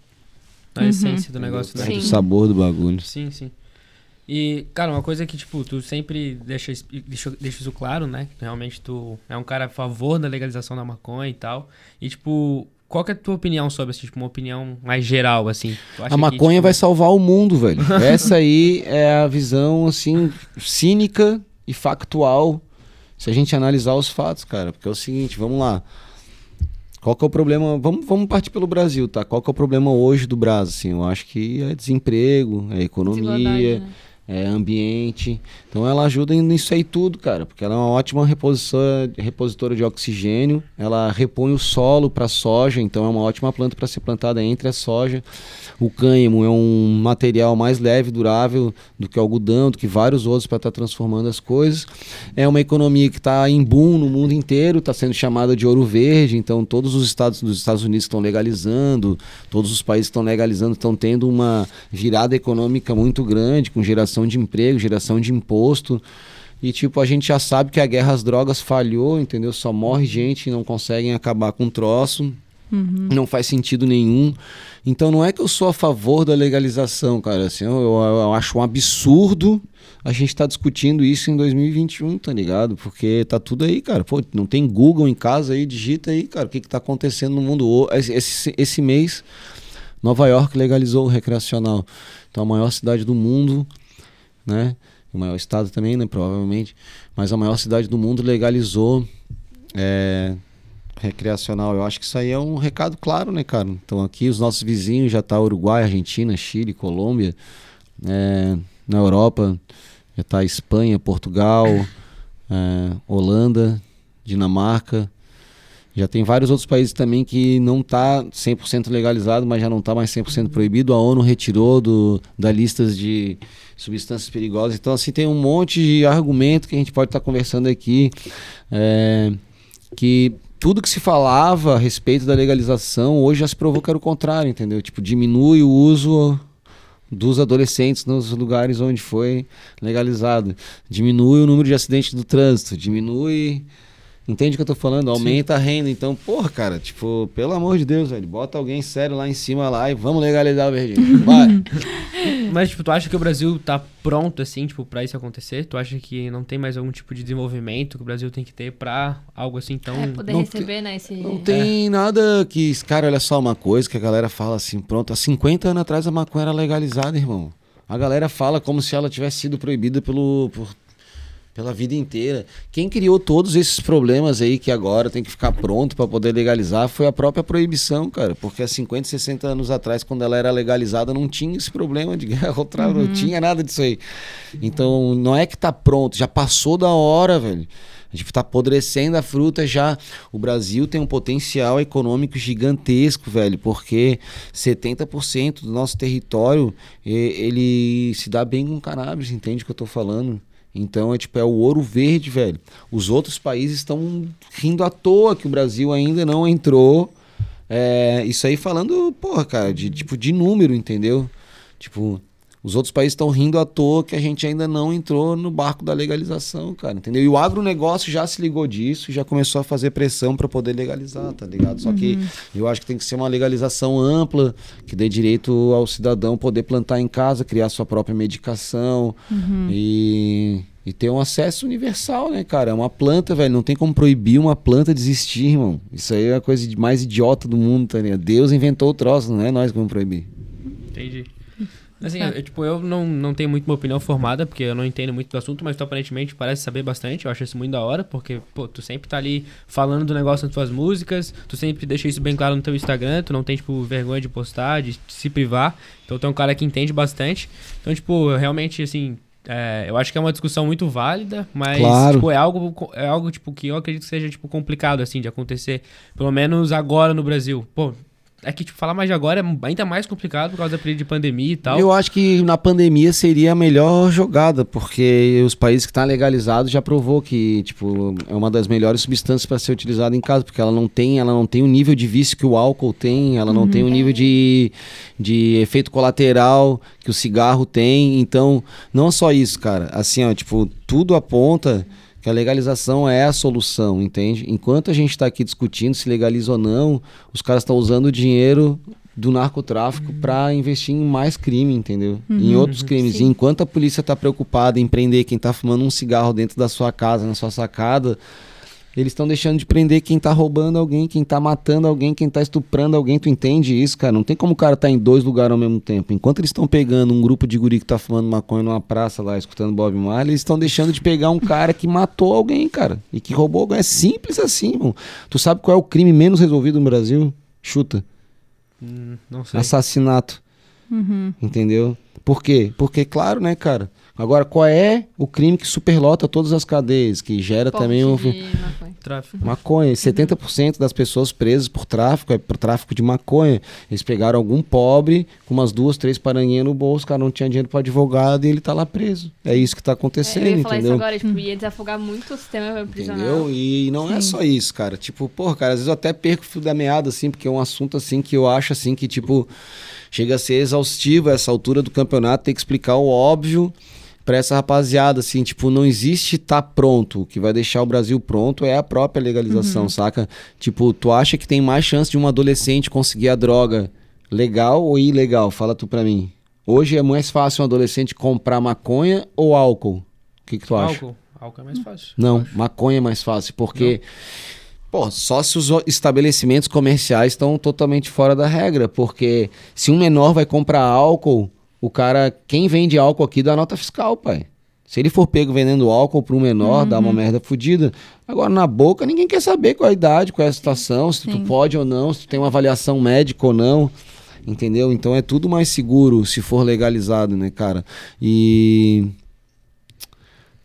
A essência do negócio, né? perde o sabor do bagulho. Sim, sim. E, cara, uma coisa que, tipo, tu sempre deixa, deixa, deixa isso claro, né? Que realmente tu é um cara a favor da legalização da maconha e tal. E, tipo, qual que é a tua opinião sobre isso? Tipo, uma opinião mais geral, assim? Tu acha A que, maconha tipo, vai salvar o mundo, velho. Essa aí é a visão, assim, cínica e factual, se a gente analisar os fatos, cara. Porque é o seguinte, vamos lá. Qual que é o problema? Vamos, vamos partir pelo Brasil, tá? Qual que é o problema hoje do Brasil? Assim, eu acho que é desemprego, é Desigualdade, economia, né? É, ambiente. Então ela ajuda nisso aí tudo, cara, porque ela é uma ótima repositora, de oxigênio, ela repõe o solo para soja, então é uma ótima planta para ser plantada entre a soja. O cânhamo é um material mais leve e durável do que o algodão, do que vários outros para estar tá transformando as coisas. É uma economia que está em boom no mundo inteiro, está sendo chamada de ouro verde, então todos os estados dos Estados Unidos estão legalizando, todos os países estão legalizando, estão tendo uma virada econômica muito grande, com geração de emprego, geração de imposto. E, tipo, a gente já sabe que a guerra às drogas falhou, entendeu? Só morre gente e não conseguem acabar com o troço. Uhum. Não faz sentido nenhum. Então não é que eu sou a favor da legalização, cara. Assim, eu, eu, eu acho um absurdo a gente estar tá discutindo isso em 2021, tá ligado? Porque tá tudo aí, cara. Pô, não tem Google em casa aí, digita aí, cara, o que, que tá acontecendo no mundo. Esse, esse mês, Nova York legalizou o recreacional. Então a maior cidade do mundo, né? O maior estado também, né? Provavelmente. Mas a maior cidade do mundo legalizou. É, recreacional. Eu acho que isso aí é um recado claro, né, cara? Então aqui os nossos vizinhos já tá Uruguai, Argentina, Chile, Colômbia, é, na Europa já tá Espanha, Portugal, é, Holanda, Dinamarca. Já tem vários outros países também que não tá 100% legalizado, mas já não tá mais 100% proibido. A ONU retirou do, da listas de substâncias perigosas. Então, assim, tem um monte de argumento que a gente pode estar tá conversando aqui. É, que tudo que se falava a respeito da legalização hoje já se provou que era o contrário, entendeu? Tipo, diminui o uso dos adolescentes nos lugares onde foi legalizado. Diminui o número de acidentes do trânsito, diminui Entende o que eu tô falando? Aumenta Sim. a renda. Então, porra, cara, tipo, pelo amor de Deus, velho, bota alguém sério lá em cima lá e vamos legalizar o verdinho. Vai. Mas, tipo, tu acha que o Brasil tá pronto, assim, tipo, pra isso acontecer? Tu acha que não tem mais algum tipo de desenvolvimento que o Brasil tem que ter pra algo assim tão... É, poder receber, te... né, esse... Não tem é. nada que... Cara, olha só uma coisa que a galera fala assim, pronto, há 50 anos atrás a maconha era legalizada, irmão. A galera fala como se ela tivesse sido proibida pelo, por pela vida inteira. Quem criou todos esses problemas aí que agora tem que ficar pronto para poder legalizar foi a própria proibição, cara. Porque há 50, 60 anos atrás, quando ela era legalizada, não tinha esse problema de guerra uhum. não tinha nada disso aí. Então, não é que tá pronto, já passou da hora, velho. A gente está apodrecendo a fruta já. O Brasil tem um potencial econômico gigantesco, velho, porque 70% do nosso território ele se dá bem com cannabis, entende o que eu estou falando? Então é tipo, é o ouro verde, velho. Os outros países estão rindo à toa que o Brasil ainda não entrou. É, isso aí falando, porra, cara, de tipo de número, entendeu? Tipo, os outros países estão rindo à toa que a gente ainda não entrou no barco da legalização, cara, entendeu? E o agronegócio já se ligou disso e já começou a fazer pressão para poder legalizar, tá ligado? Só uhum. que eu acho que tem que ser uma legalização ampla, que dê direito ao cidadão poder plantar em casa, criar sua própria medicação uhum. e e ter um acesso universal, né, cara? É uma planta, velho. Não tem como proibir uma planta de existir, irmão. Isso aí é a coisa mais idiota do mundo, tá ligado? Deus inventou o troço, não é nós que vamos proibir. Entendi. Assim, é. eu, tipo, eu não, não tenho muito uma opinião formada, porque eu não entendo muito do assunto, mas tu aparentemente parece saber bastante. Eu acho isso muito da hora, porque, pô, tu sempre tá ali falando do negócio nas tuas músicas, tu sempre deixa isso bem claro no teu Instagram, tu não tem, tipo, vergonha de postar, de se privar. Então tu é um cara que entende bastante. Então, tipo, realmente, assim, é, eu acho que é uma discussão muito válida, mas claro. tipo, é algo é algo tipo que eu acredito que seja tipo complicado assim de acontecer, pelo menos agora no Brasil. Pô, é que, tipo, falar mais de agora é ainda mais complicado por causa da período de pandemia e tal. Eu acho que na pandemia seria a melhor jogada, porque os países que estão tá legalizados já provou que, tipo, é uma das melhores substâncias para ser utilizada em casa, porque ela não tem, ela não tem o nível de vício que o álcool tem, ela não uhum. tem o nível de, de efeito colateral que o cigarro tem. Então, não só isso, cara. Assim, ó, tipo, tudo aponta que a legalização é a solução, entende? Enquanto a gente está aqui discutindo se legaliza ou não, os caras estão usando o dinheiro do narcotráfico uhum. para investir em mais crime, entendeu? Uhum. Em outros crimes. Sim. E enquanto a polícia está preocupada em prender quem está fumando um cigarro dentro da sua casa, na sua sacada, eles estão deixando de prender quem tá roubando alguém, quem tá matando alguém, quem tá estuprando alguém. Tu entende isso, cara? Não tem como o cara tá em dois lugares ao mesmo tempo. Enquanto eles estão pegando um grupo de guri que tá fumando maconha numa praça lá, escutando Bob Marley, eles estão deixando de pegar um cara que matou alguém, cara. E que roubou alguém. É simples assim, irmão. Tu sabe qual é o crime menos resolvido no Brasil? Chuta. Hum, não sei. Assassinato. Entendeu? Por quê? Porque, claro, né, cara? Agora, qual é o crime que superlota todas as cadeias, que gera também um... Maconha. Tráfico. Maconha. 70% das pessoas presas por tráfico é por tráfico de maconha. Eles pegaram algum pobre com umas duas, três paranguinhas no bolso, o cara não tinha dinheiro para advogado e ele tá lá preso. É isso que tá É, acontecendo, eu ia falar entendeu? isso agora, tipo, ia desafogar muito o sistema prisional. Entendeu? E não é só isso, cara. Tipo, porra, cara, às vezes eu até perco o fio da meada, assim, porque é um assunto, assim, que eu acho, assim, que, tipo, chega a ser exaustivo a essa altura do campeonato, tem que explicar o óbvio pra essa rapaziada, assim, tipo, não existe tá pronto. O que vai deixar o Brasil pronto é a própria legalização, saca? Tipo, tu acha que tem mais chance de um adolescente conseguir a droga legal ou ilegal? Fala tu pra mim. Hoje é mais fácil um adolescente comprar maconha ou álcool? O que, que tu acha? Álcool. Álcool é mais fácil. Não, maconha é mais fácil, porque. Pô, só se os estabelecimentos comerciais estão totalmente fora da regra, porque se um menor vai comprar álcool, o cara, quem vende álcool aqui dá nota fiscal, pai. Se ele for pego vendendo álcool para um menor, dá uma merda fodida. Agora, na boca, ninguém quer saber qual a idade, qual é a situação, se tu Sim. pode ou não, se tu tem uma avaliação médica ou não. Entendeu? Então é tudo mais seguro se for legalizado, né, cara? E.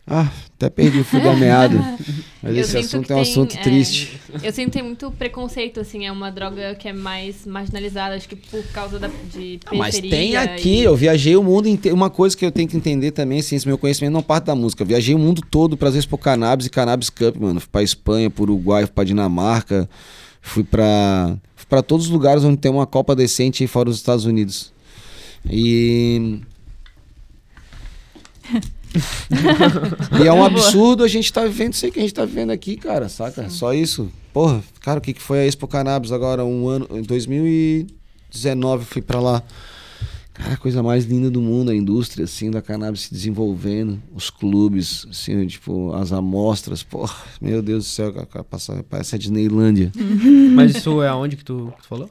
Ah, até perdi o fio da meada. Mas Eu esse assunto é um tem, assunto é, triste. Eu sinto que tem muito preconceito, assim, é uma droga que é mais marginalizada, acho que por causa da, de Ah, Mas periferia tem aqui, e- eu viajei o mundo inteiro. Uma coisa que eu tenho que entender também, assim, esse meu conhecimento não parte da música. Eu viajei o mundo todo pra vezes pro Cannabis e Cannabis Cup, mano. Fui pra Espanha, pro Uruguai, fui pra Dinamarca, fui pra. Fui pra todos os lugares onde tem uma Copa decente fora dos Estados Unidos. E. e é um absurdo a gente tá vivendo isso que a gente tá vivendo aqui, cara, saca? Só isso. Porra, cara, o que, que foi a Expo Cannabis agora? Um ano. Em 2019 fui pra lá. Cara, a coisa mais linda do mundo, a indústria, assim, da cannabis se desenvolvendo, os clubes, assim, tipo, as amostras, porra, meu Deus do céu, cara, passa- parece a Disneylândia. Mas isso é aonde que tu, que tu falou?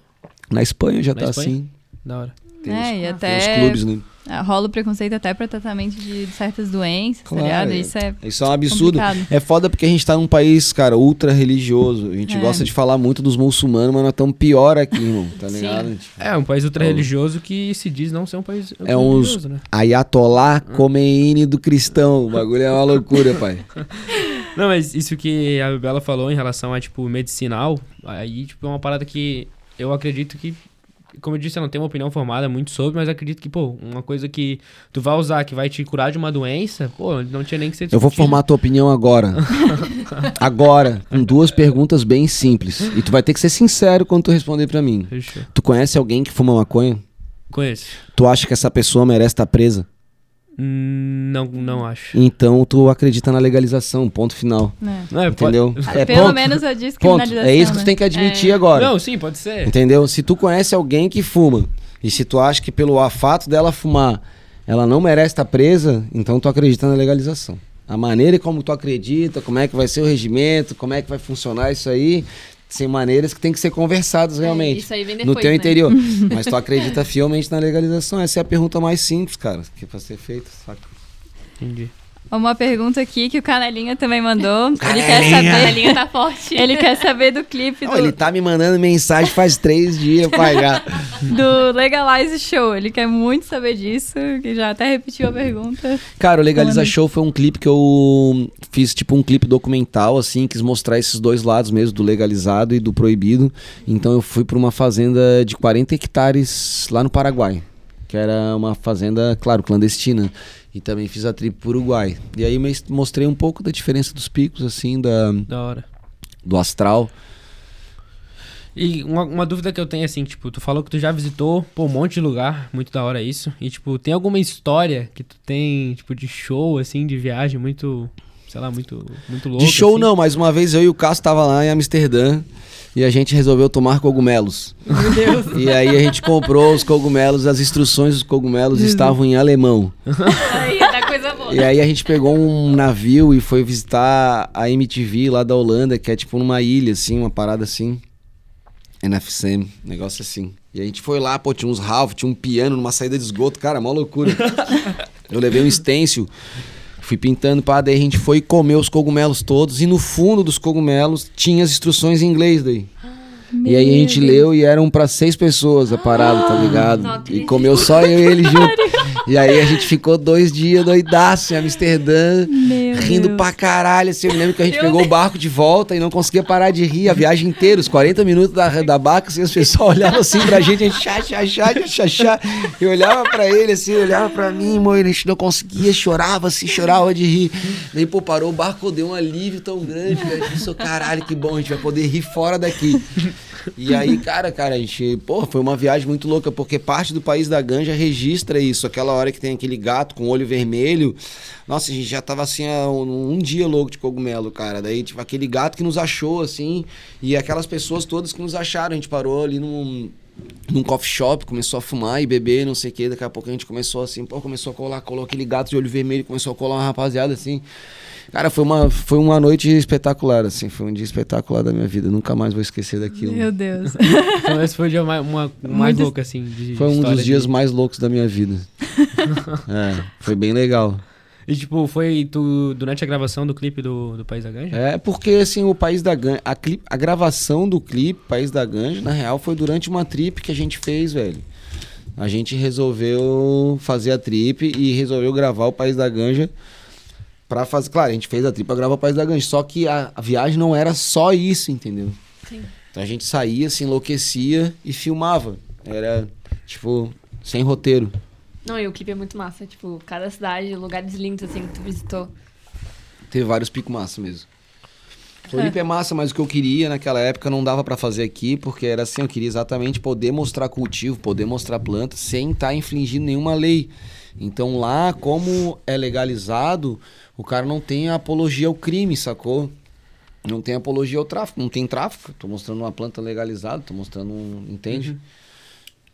Na Espanha já Na tá Espanha? assim. Da hora. Tem, É, os, e tem até os clubes, né? Ah, rola o preconceito até pra tratamento de certas doenças, Claro, tá ligado? é. Isso é Isso é um absurdo. complicado. É foda porque a gente tá num país, cara, ultra religioso. A gente É. gosta de falar muito dos muçulmanos, mas nós estamos pior aqui, irmão, tá ligado? Tipo, É, um país ultra religioso que se diz não ser um país É uns religioso, né? Ayatollah Khomeini do cristão. O bagulho é uma loucura, pai. Não, mas isso que a Bela falou em relação a, tipo, medicinal, aí, tipo, é uma parada que eu acredito que, como eu disse, eu não tenho uma opinião formada muito sobre, mas acredito que, pô, uma coisa que tu vai usar que vai te curar de uma doença, pô, não tinha nem que ser Eu vou discutido. formar a tua opinião agora. agora, com duas perguntas bem simples. E tu vai ter que ser sincero quando tu responder pra mim. Fechou. Tu conhece alguém que fuma maconha? Conheço. Tu acha que essa pessoa merece estar presa? Não, não acho. Então tu acredita na legalização, ponto final. Não, é, pode- Entendeu? É, Pelo ponto. menos a Ponto. descriminalização. É isso que tu né? tem que admitir É. agora. Não, sim, pode ser. Entendeu? Se tu conhece alguém que fuma e se tu acha que pelo fato dela fumar ela não merece estar presa, então tu acredita na legalização. A maneira como tu acredita, como é que vai ser o regimento, como é que vai funcionar isso aí, são maneiras que tem que ser conversadas realmente. É, isso aí vem no depois, teu né? interior. Mas tu acredita fielmente na legalização? Essa é a pergunta mais simples, cara, que é pra ser feita, saca? Entendi. Uma pergunta aqui que o Canelinha também mandou. Ele quer Canelinha. A saber. linha tá forte. Ele quer saber do clipe Não, do, ele tá me mandando mensagem faz três dias, pai, já. do Legalize Show. Ele quer muito saber disso, que já até repetiu a pergunta. Cara, o Legaliza Manda. Show foi um clipe que eu fiz, tipo, um clipe documental, assim, quis mostrar esses dois lados mesmo, do legalizado e do proibido. Então eu fui pra uma fazenda de 40 hectares lá no Paraguai, que era uma fazenda, claro, clandestina. E também fiz a trip pro Uruguai. E aí mostrei um pouco da diferença dos picos, assim, da, Da hora. do astral. E uma, uma dúvida que eu tenho, assim, tipo, tu falou que tu já visitou, pô, um monte de lugar, muito da hora isso. E, tipo, tem alguma história que tu tem, tipo, de show, assim, de viagem muito, sei lá, muito, muito louco? De show assim? não, mas uma vez eu e o Cássio tava lá em Amsterdã e a gente resolveu tomar cogumelos. Meu Deus. E aí a gente comprou os cogumelos, as instruções dos cogumelos estavam em alemão. Aí, dá coisa boa. E aí a gente pegou um navio e foi visitar a MTV lá da Holanda, que é tipo numa ilha, assim, uma parada assim. NFCM, negócio assim. E a gente foi lá, pô, tinha uns Ralph, tinha um piano numa saída de esgoto, cara, mó loucura. Eu levei um stencil, fui pintando, pá, daí a gente foi comer os cogumelos todos, e no fundo dos cogumelos tinha as instruções em inglês daí. E aí a gente leu e eram pra seis pessoas a parada, tá ligado? Não e comeu só eu e ele junto. E aí a gente ficou dois dias doidaço em Amsterdã, Meu rindo Deus. pra caralho. Assim, eu me lembro que a gente Meu pegou o barco de volta e não conseguia parar de rir a viagem inteira, os 40 minutos da, da barca, assim, as pessoas olhavam assim pra gente, a gente chá, chá, chá, chá, chá. Eu olhava pra ele assim, olhava pra mim, mãe, a gente não conseguia, chorava assim, chorava de rir. Daí, pô, parou o barco, deu um alívio tão grande, velho. Eu pensei, caralho, que bom, a gente vai poder rir fora daqui. E aí, cara, cara, a gente, pô, foi uma viagem muito louca, porque parte do país da Ganja registra isso. Aquela hora que tem aquele gato com olho vermelho. Nossa, a gente já tava assim, um, um dia louco de cogumelo, cara. Daí, tipo, aquele gato que nos achou, assim, e aquelas pessoas todas que nos acharam. A gente parou ali num. Num coffee shop, começou a fumar e beber, não sei o que. Daqui a pouco a gente começou assim, pô, começou a colar, colou aquele gato de olho vermelho, começou a colar uma rapaziada assim. Cara, foi uma, foi uma noite espetacular, assim, foi um dia espetacular da minha vida. Nunca mais vou esquecer daquilo. Meu Deus. Então esse foi o dia mais, uma, mais louco, assim, de Foi um dos dias de- mais loucos da minha vida. é, foi bem legal. E, tipo, foi tu, durante a gravação do clipe do, do País da Ganja? É, porque assim, o País da Ganja, a, clipe, a gravação do clipe País da Ganja, na real, foi durante uma trip que a gente fez, velho. A gente resolveu fazer a trip e resolveu gravar o País da Ganja pra fazer. Claro, a gente fez a trip pra gravar o País da Ganja, só que a, a viagem não era só isso, entendeu? Sim. Então a gente saía, se enlouquecia e filmava. Era, tipo, sem roteiro. Não, e o clipe é muito massa. Tipo, cada cidade, lugares lindos, assim, que tu visitou. Teve vários picos massa mesmo. Floripa é massa, mas o que eu queria naquela época não dava pra fazer aqui, porque era assim, eu queria exatamente poder mostrar cultivo, poder mostrar planta, sem estar infringindo nenhuma lei. Então lá, como é legalizado, o cara não tem apologia ao crime, sacou? Não tem apologia ao tráfico, não tem tráfico. Tô mostrando uma planta legalizada, tô mostrando um. Entende?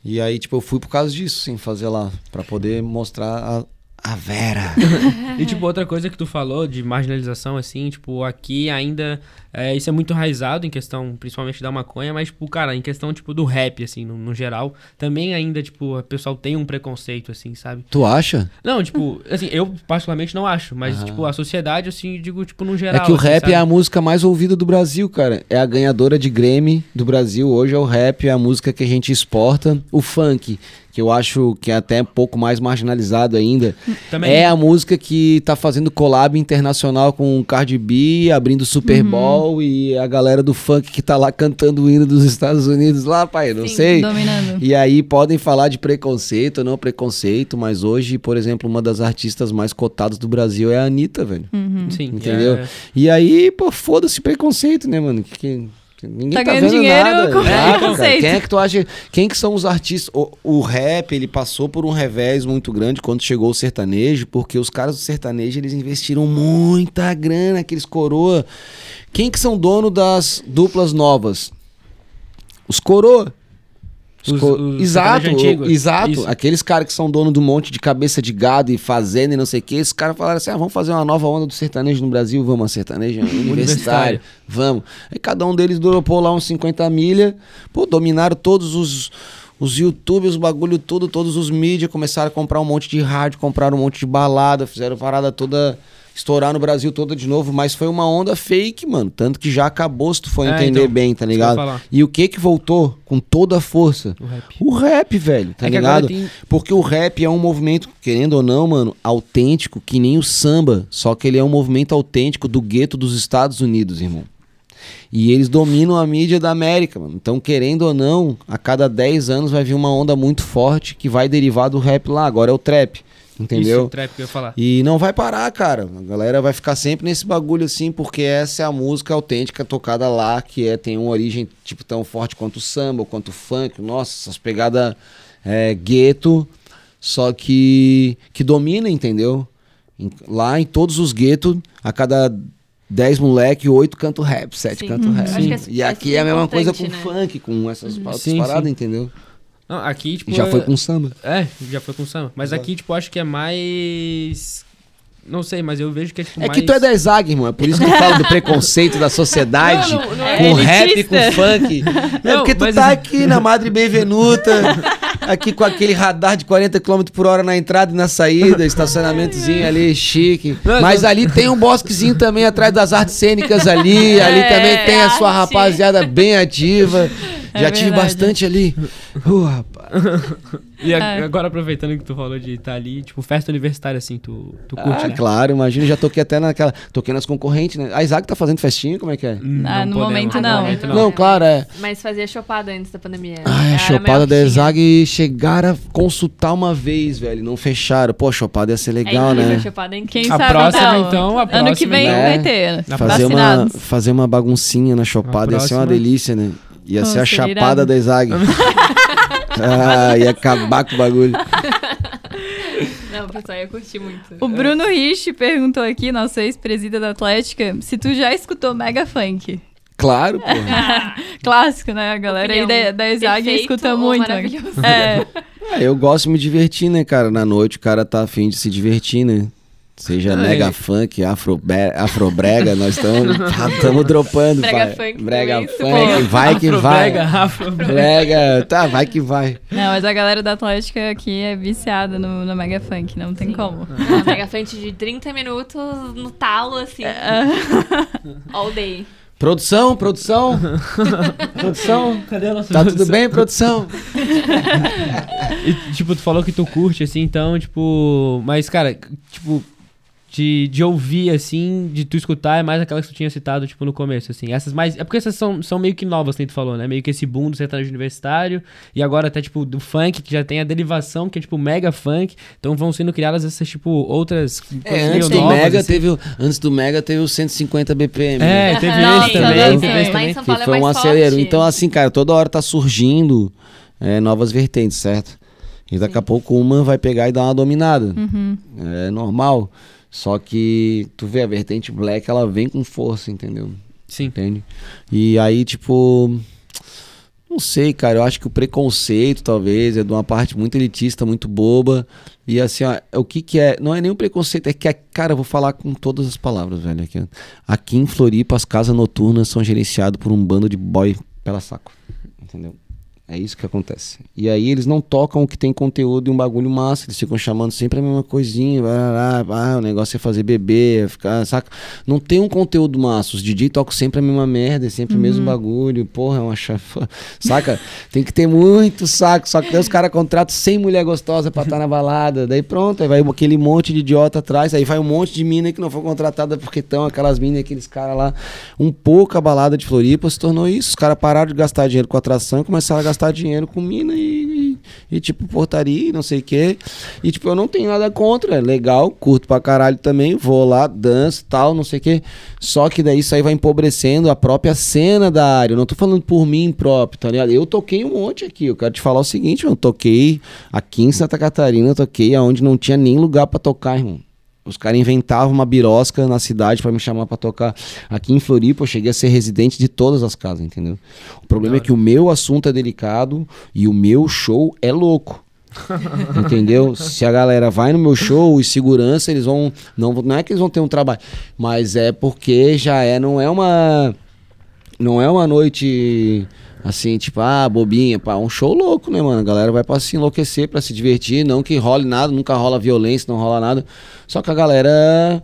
E aí, tipo, eu fui por causa disso, sim, fazer lá, Pra poder mostrar a, a Vera. E, tipo, outra coisa que tu falou de marginalização, assim, tipo, aqui ainda. é, isso é muito enraizado em questão, principalmente da maconha, mas, tipo, cara, em questão, tipo, do rap, assim, no, no geral, também ainda, tipo, o pessoal tem um preconceito, assim, sabe? tu acha? Não, tipo, assim, eu particularmente não acho, mas, Aham. tipo, a sociedade, assim, digo, tipo, no É geral. que o assim, rap sabe? é a música mais ouvida do Brasil, cara. É a ganhadora de Grammy do Brasil. Hoje é o rap, é a música que a gente exporta. O funk, que eu acho que é até um pouco mais marginalizado ainda, Também. é a música que tá fazendo collab internacional com o Cardi B, abrindo Super Bowl e a galera do funk que tá lá cantando o hino dos Estados Unidos lá, pai, não Sim, sei. Dominando. E aí podem falar de preconceito ou não preconceito, mas hoje, por exemplo, uma das artistas mais cotadas do Brasil é a Anitta, velho. Sim, Entendeu? é- E aí, pô, foda-se preconceito, né, mano? Que- que ninguém Tá tá, ganhando dinheiro nada. com Exato, cara. Quem é que tu acha? Quem que são os artistas? O, o rap, ele passou por um revés muito grande quando chegou o sertanejo, porque os caras do sertanejo, eles investiram muita grana, aqueles coroa. Quem que são dono das duplas novas? Os coroa. Os Os- exato, exato. Isso. Aqueles caras que são dono de um monte de cabeça de gado e fazenda e não sei o que, esses caras falaram assim: ah, vamos fazer uma nova onda do sertanejo no Brasil, vamos, a sertanejo universitário, Universitário. vamos. Aí cada um deles dropou lá uns 50 milha, pô, dominaram todos os. Os youtubers, os bagulho tudo, todos os mídias começaram a comprar um monte de rádio, compraram um monte de balada, fizeram parada toda estourar no Brasil toda de novo, mas foi uma onda fake, mano. Tanto que já acabou, se tu for É, entender então, bem, tá ligado? E o que que voltou com toda a força? O rap. O rap, velho, tá É ligado? tem- Porque o rap é um movimento, querendo ou não, mano, autêntico, que nem o samba. Só que ele é um movimento autêntico do gueto dos Estados Unidos, irmão. E eles dominam a mídia da América, mano. Então, querendo ou não, a cada 10 anos vai vir uma onda muito forte que vai derivar do rap lá. Agora é o trap, entendeu? Isso, o trap que eu ia falar. E não vai parar, cara. A galera vai ficar sempre nesse bagulho assim, porque essa é a música autêntica tocada lá, que é, tem uma origem tipo tão forte quanto o samba, quanto o funk. Nossa, essas pegadas é, gueto, só que que domina, entendeu? Em- lá em todos os guetos, a cada 10 moleque, 8 cantam rap, 7 Sim. cantam Uhum. rap. É- e é aqui é a mesma coisa com né? funk, com essas outras Sim, paradas, sim. entendeu? Não, aqui, tipo. E já é- foi com samba. É, já foi com samba. Mas aqui, tipo, acho que é mais. Não sei, mas eu vejo que é tipo É mais. que tu é da Exag, irmão. É por isso que eu falo do preconceito da sociedade Não, não, não com é rap, com funk. É Não, porque tu mas tá assim- aqui na Madre Benvenuta, Aqui com aquele radar de 40 km por hora na entrada e na saída, estacionamentozinho ali, chique. Mas ali tem um bosquezinho também atrás das artes cênicas ali. Ali É, também tem a sua arte. rapaziada bem ativa. Já É tive verdade. bastante ali. Uh, rapaz. E a- É. agora, aproveitando que tu falou de estar ali, tipo, festa universitária, assim, tu, tu curte, Ah, né? claro, imagina, já toquei até naquela. Toquei nas concorrentes, né? A Isaac tá fazendo festinha, como é que é? Hum, Ah, no momento no não. momento Não, claro, é. Mas fazia chopada antes da pandemia. Ai, Era a chopada da. Exag chegaram a consultar uma vez, velho. Não fecharam. Pô, a chopada ia ser É legal, incrível, né? a chopada é incrível. Quem A sabe próxima, então? então, a ano que próxima, vem então. vai ter. Na Fazer uma, fazer uma baguncinha na chopada ia ser uma próxima- delícia, né? Ia ser a chapada irado. da Exag. ah, ia acabar com o bagulho. Não, o pessoal ia curtir muito. O Bruno Rich perguntou aqui, nosso ex-presida da Atlética, se tu já escutou Mega Funk. Claro, pô. Clássico, né? A galera aí Opinião da, da perfeito escuta ou muito. maravilhoso? É, Ah, eu gosto de me divertir, né, cara? Na noite o cara tá afim de se divertir, né? Seja Ah, mega é. funk, afrobrega, nós estamos dropando, Brega pai. funk Brega isso, funk, pô. vai que vai. Afrobrega. Brega, tá, vai que vai. não, mas a galera da Atlética aqui é viciada no, no Mega Funk, não tem como. Uma mega frente de 30 minutos no talo, assim. É. All day. Produção, produção. produção. Cadê a nossa Tá tudo bem, produção? E, tipo, tu falou que tu curte, assim, então, tipo... Mas, cara, tipo... De, de ouvir, assim, de tu escutar, é mais aquelas que tu tinha citado, tipo, no começo, assim. Essas mais... É porque essas são, são meio que novas, que tu falou, né? Meio que esse boom do sertanejo universitário. E agora até, tipo, do funk, que já tem a derivação, que é, tipo, mega funk. Então vão sendo criadas essas, tipo, outras... É, antes do novas, Mega assim. teve, o- antes do Mega teve o 150 BPM. É, né? teve Não, esse sim, também, não, teve sim. esse também. Que é foi um mais acelero. Então, assim, cara, toda hora tá surgindo é, novas vertentes, certo? E daqui a pouco uma vai pegar e dar uma dominada. Uhum. É normal. Só que tu vê a vertente black, ela vem com força, entendeu? Sim. Entende? E aí, tipo. Não sei, cara. Eu acho que o preconceito, talvez, é de uma parte muito elitista, muito boba. E assim, ó, o que que é? Não é nem um preconceito, é que, é- cara, eu vou falar com todas as palavras, velho. Aqui, aqui em Floripa, as casas noturnas são gerenciadas por um bando de boy pela saco. Entendeu? É isso que acontece. E aí eles não tocam o que tem conteúdo e um bagulho massa. Eles ficam chamando sempre a mesma coisinha. blá, blá, blá, Ah, o negócio é fazer beber, é ficar, saca? Não tem um conteúdo massa. Os DJ tocam sempre a mesma merda, é sempre o mesmo bagulho. Porra, é uma chafa. Saca? Tem que ter muito saco. Só que daí os caras contratam 100 mulher gostosa pra estar na balada. Daí pronto, aí vai aquele monte de idiota atrás. Aí vai um monte de mina que não foi contratada porque estão aquelas minas, aqueles caras lá. Um pouco a balada de Floripa se tornou isso. Os caras pararam de gastar dinheiro com atração e começaram a gastar dinheiro com mina e, e, e, tipo portaria e não sei o quê. E tipo, eu não tenho nada contra. É legal, curto pra caralho também. Vou lá, danço tal, não sei o quê. Só que daí isso aí vai empobrecendo a própria cena da área. Eu não tô falando por mim próprio, tá ligado? Eu toquei um monte aqui. Eu quero te falar o seguinte, eu toquei aqui em Santa Catarina, toquei aonde não tinha nem lugar pra tocar, irmão. Os caras inventavam uma birosca na cidade pra me chamar pra tocar. Aqui em Floripa eu cheguei a ser residente de todas as casas, entendeu? O problema é que o meu assunto é delicado e o meu show é louco. Entendeu? Se a galera vai no meu show e segurança, eles vão. Não, não é que eles vão ter um trabalho, mas é porque já é, não é uma. Não é uma noite assim, tipo, ah, bobinha, pá, um show louco, né, mano? A galera vai pra se enlouquecer, pra se divertir, não que role nada, nunca rola violência, não rola nada. Só que a galera.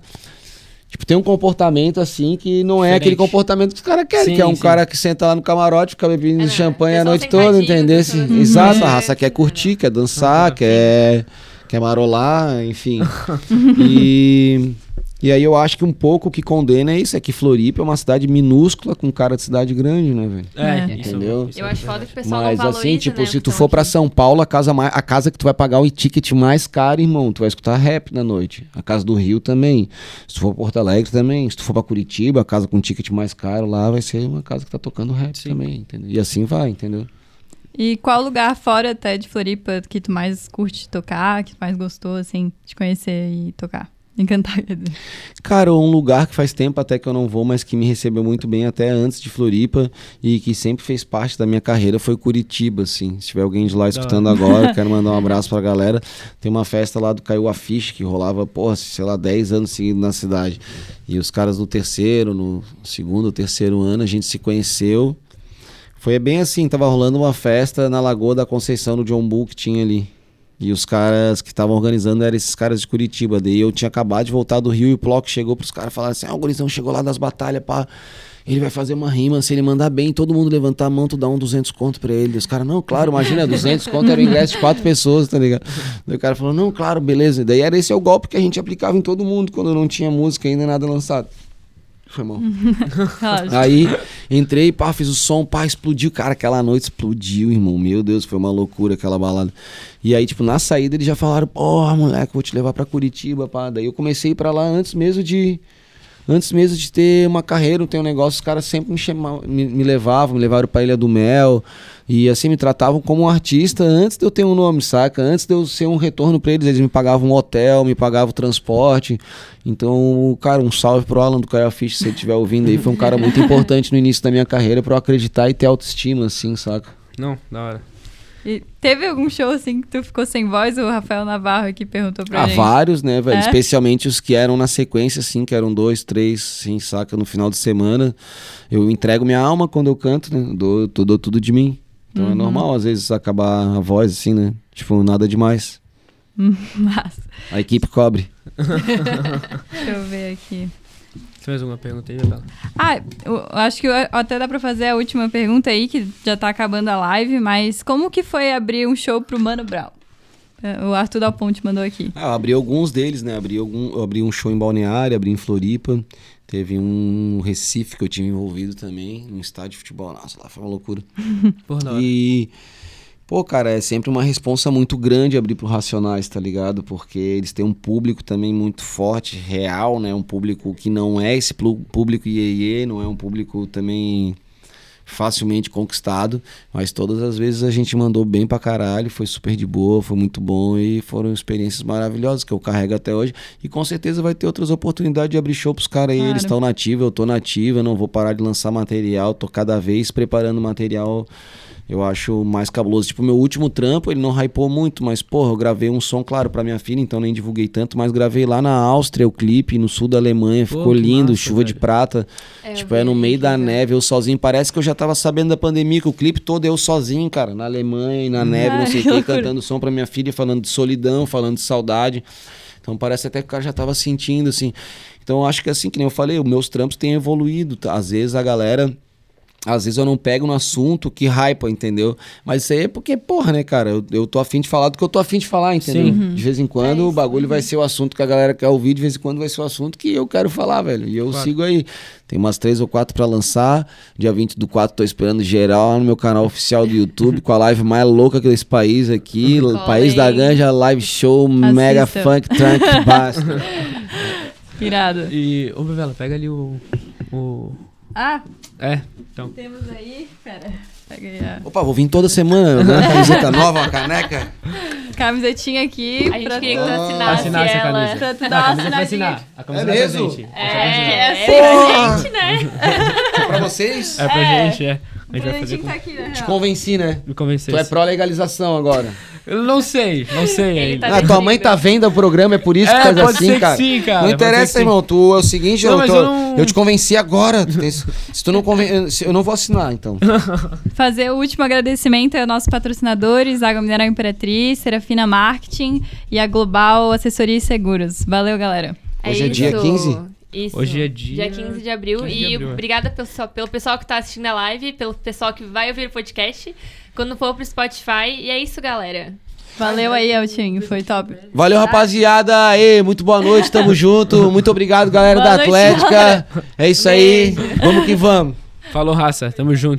Tipo, tem um comportamento assim que não é Diferente. aquele comportamento que os caras querem, Sim, que é um sim. cara que senta lá no camarote, fica bebendo É, né? champanhe a noite toda, entendeu? Assim, Exato, a É. raça quer curtir, quer dançar, quer, quer marolar, enfim. e, e aí eu acho que um pouco o que condena é isso, é que Floripa é uma cidade minúscula com cara de cidade grande, né, velho? É, É. isso- Entendeu? isso Eu é acho foda que o pessoal Mas não valoriza, assim, tipo, né, se tu for aqui. São Paulo, a casa, mais, a casa que tu vai pagar o ticket mais caro, irmão, tu vai escutar rap na noite. A casa do Rio também. Se tu for pra Porto Alegre também. Se tu for pra Curitiba, a casa com ticket mais caro lá vai ser uma casa que tá tocando rap Sim. também, entendeu? E assim vai, entendeu? E qual lugar fora até de Floripa que tu mais curte tocar, que tu mais gostou, assim, de conhecer e tocar? Encantar, quer dizer. Cara, um lugar que faz tempo até que eu não vou, mas que me recebeu muito bem até antes de Floripa e que sempre fez parte da minha carreira foi Curitiba, assim. Se tiver alguém de lá escutando agora, eu quero mandar um abraço pra galera. Tem uma festa lá do Caiu Afiche que rolava, porra, sei lá, 10 anos seguidos na cidade. E os caras do terceiro, no segundo ou terceiro ano, a gente se conheceu. Foi bem assim, tava rolando uma festa na Lagoa da Conceição, no John Bull que tinha ali. E os caras que estavam organizando eram esses caras de Curitiba. Daí eu tinha acabado de voltar do Rio e o Plock chegou pros caras e falaram assim: Ah, o gurizão chegou lá das batalhas, pá. Ele vai fazer uma rima, se ele mandar bem, todo mundo levantar a mão, tu dá um 200 conto pra ele. Os caras, não, claro, imagina, 200 conto era o ingresso de quatro pessoas, tá ligado? Daí o cara falou, não, claro, beleza. Daí era esse é o golpe que a gente aplicava em todo mundo quando não tinha música ainda nada lançado. Foi mal. Aí entrei, pá, fiz o som, pá, explodiu. Cara, aquela noite explodiu, irmão. Meu Deus, foi uma loucura aquela balada. E aí, tipo, na saída eles já falaram, porra, moleque, vou te levar pra Curitiba, pá. Daí eu comecei a ir pra lá antes mesmo de. Antes mesmo de ter uma carreira, ter um negócio, os caras sempre me, chamavam, me, me levavam, me levaram pra Ilha do Mel. E assim, me tratavam como um artista antes de eu ter um nome, saca? Antes de eu ser um retorno pra eles. Eles me pagavam um hotel, me pagavam transporte. Então, cara, um salve pro Alan do Caio Fish, se ele estiver ouvindo aí. Foi um cara muito importante no início da minha carreira pra eu acreditar e ter autoestima, assim, saca? Não, da hora. E teve algum show assim que tu ficou sem voz? O Rafael Navarro aqui perguntou pra Há gente. vários, né, velho? É? Especialmente os que eram na sequência, assim, que eram dois, três, assim, saca? No final de semana. Eu entrego minha alma quando eu canto, né? Dou, dou, dou tudo de mim. Então é normal, às vezes, acabar a voz, assim, né? Tipo, nada demais. Mas, A equipe cobre. deixa eu ver aqui. Tem mais alguma pergunta aí, Bela? Ah, eu acho que eu- até dá pra fazer a última pergunta aí, que já tá acabando a live, mas como que foi abrir um show pro Mano Brown? É, O Arthur Dal Ponte mandou aqui. Ah, eu abri alguns deles, né? Abri, algum, eu abri um show em Balneário, abri em Floripa. Teve um Recife que eu tive envolvido também, num estádio de futebol. Nossa, lá foi uma loucura. Por da hora. Pô, cara, é sempre uma responsa muito grande abrir pro Racionais, tá ligado? Porque eles têm um público também muito forte, real, né? Um público que não é esse público iê não é um público também facilmente conquistado, mas todas as vezes a gente mandou bem pra caralho, foi super de boa, foi muito bom e foram experiências maravilhosas que eu carrego até hoje e com certeza vai ter outras oportunidades de abrir show pros caras aí, Claro. eles estão nativos, eu tô nativa, não vou parar de lançar material, tô cada vez preparando material eu acho mais cabuloso. Tipo, meu último trampo, ele não hypou muito, mas, porra, eu gravei um som, claro, pra minha filha, então nem divulguei tanto, mas gravei lá na Áustria o clipe, no sul da Alemanha, Pô, ficou lindo, massa, chuva de velho. prata. É, tipo, é no meio da neve, eu sozinho. Parece que eu já tava sabendo da pandemia, que o clipe todo eu sozinho, cara, na Alemanha e na neve, não Ai, sei o que cantando som pra minha filha, falando de solidão, falando de saudade. Então parece até que o cara já tava sentindo, assim. Então eu acho que assim, que nem eu falei, os meus trampos têm evoluído. tá? Às vezes a galera. Às vezes eu não pego no assunto que hypa, entendeu? Mas isso aí é porque, porra, né, cara? Eu, eu tô afim de falar do que eu tô afim de falar, entendeu? Sim. De vez em quando É o bagulho vai ser o assunto que a galera quer ouvir, de vez em quando vai ser o assunto que eu quero falar, velho. E eu Claro. sigo aí. Tem umas três ou quatro pra lançar. Dia 20 do 4 tô esperando geral lá no meu canal oficial do YouTube, com a live mais louca desse país aqui. Cola país da. Ganja, live show, mega Assista. funk, trunk, basta. Irado. E, ô, Bela, pega ali o. o... Ah, É, então. temos aí. Pera. Pega aí a Opa, vou vir toda semana, né? Uma camiseta nova, uma caneca. camisetinha aqui. A gente pra queria que tu assinasse Assinar essa ela. camisa. Pra tu dar a uma camisa vai assinadinha. assinar. A camisa É vai mesmo? É, É é, assim, pra gente, né? Pra vocês? É pra É. gente, é. A gente vai fazer Presentinho com... tá aqui, na Te real. convenci, né? Me convencer. Tu é pró-legalização agora. Eu não sei, não sei Ele ainda. tá Ah, tua mãe tá vendo o programa, é por isso que É, faz pode assim, ser que cara. sim, cara, Não pode ser interessa, que irmão. Tu é o seguinte, Não, eu, mas tô- eu não- eu te convenci agora. Tu se tu não conven... se- Eu não vou assinar, então. Fazer o último agradecimento aos nossos patrocinadores, Água Mineral Imperatriz, Serafina Marketing e a Global Assessoria e Seguros. Valeu, galera. Hoje é dia isso. 15? Isso. Hoje é dia- 15 de abril. 15 de e abril, é. obrigada pessoal, pelo pessoal que tá assistindo a live, pelo pessoal que vai ouvir o podcast. Quando for pro Spotify. E é isso, galera. Valeu aí, Eltinho. Foi top. Valeu, rapaziada. Aê, muito boa noite, tamo junto. Muito obrigado, galera Boa da noite, Atlética. É isso aí. Vamos que vamos. Falou, raça. Tamo junto.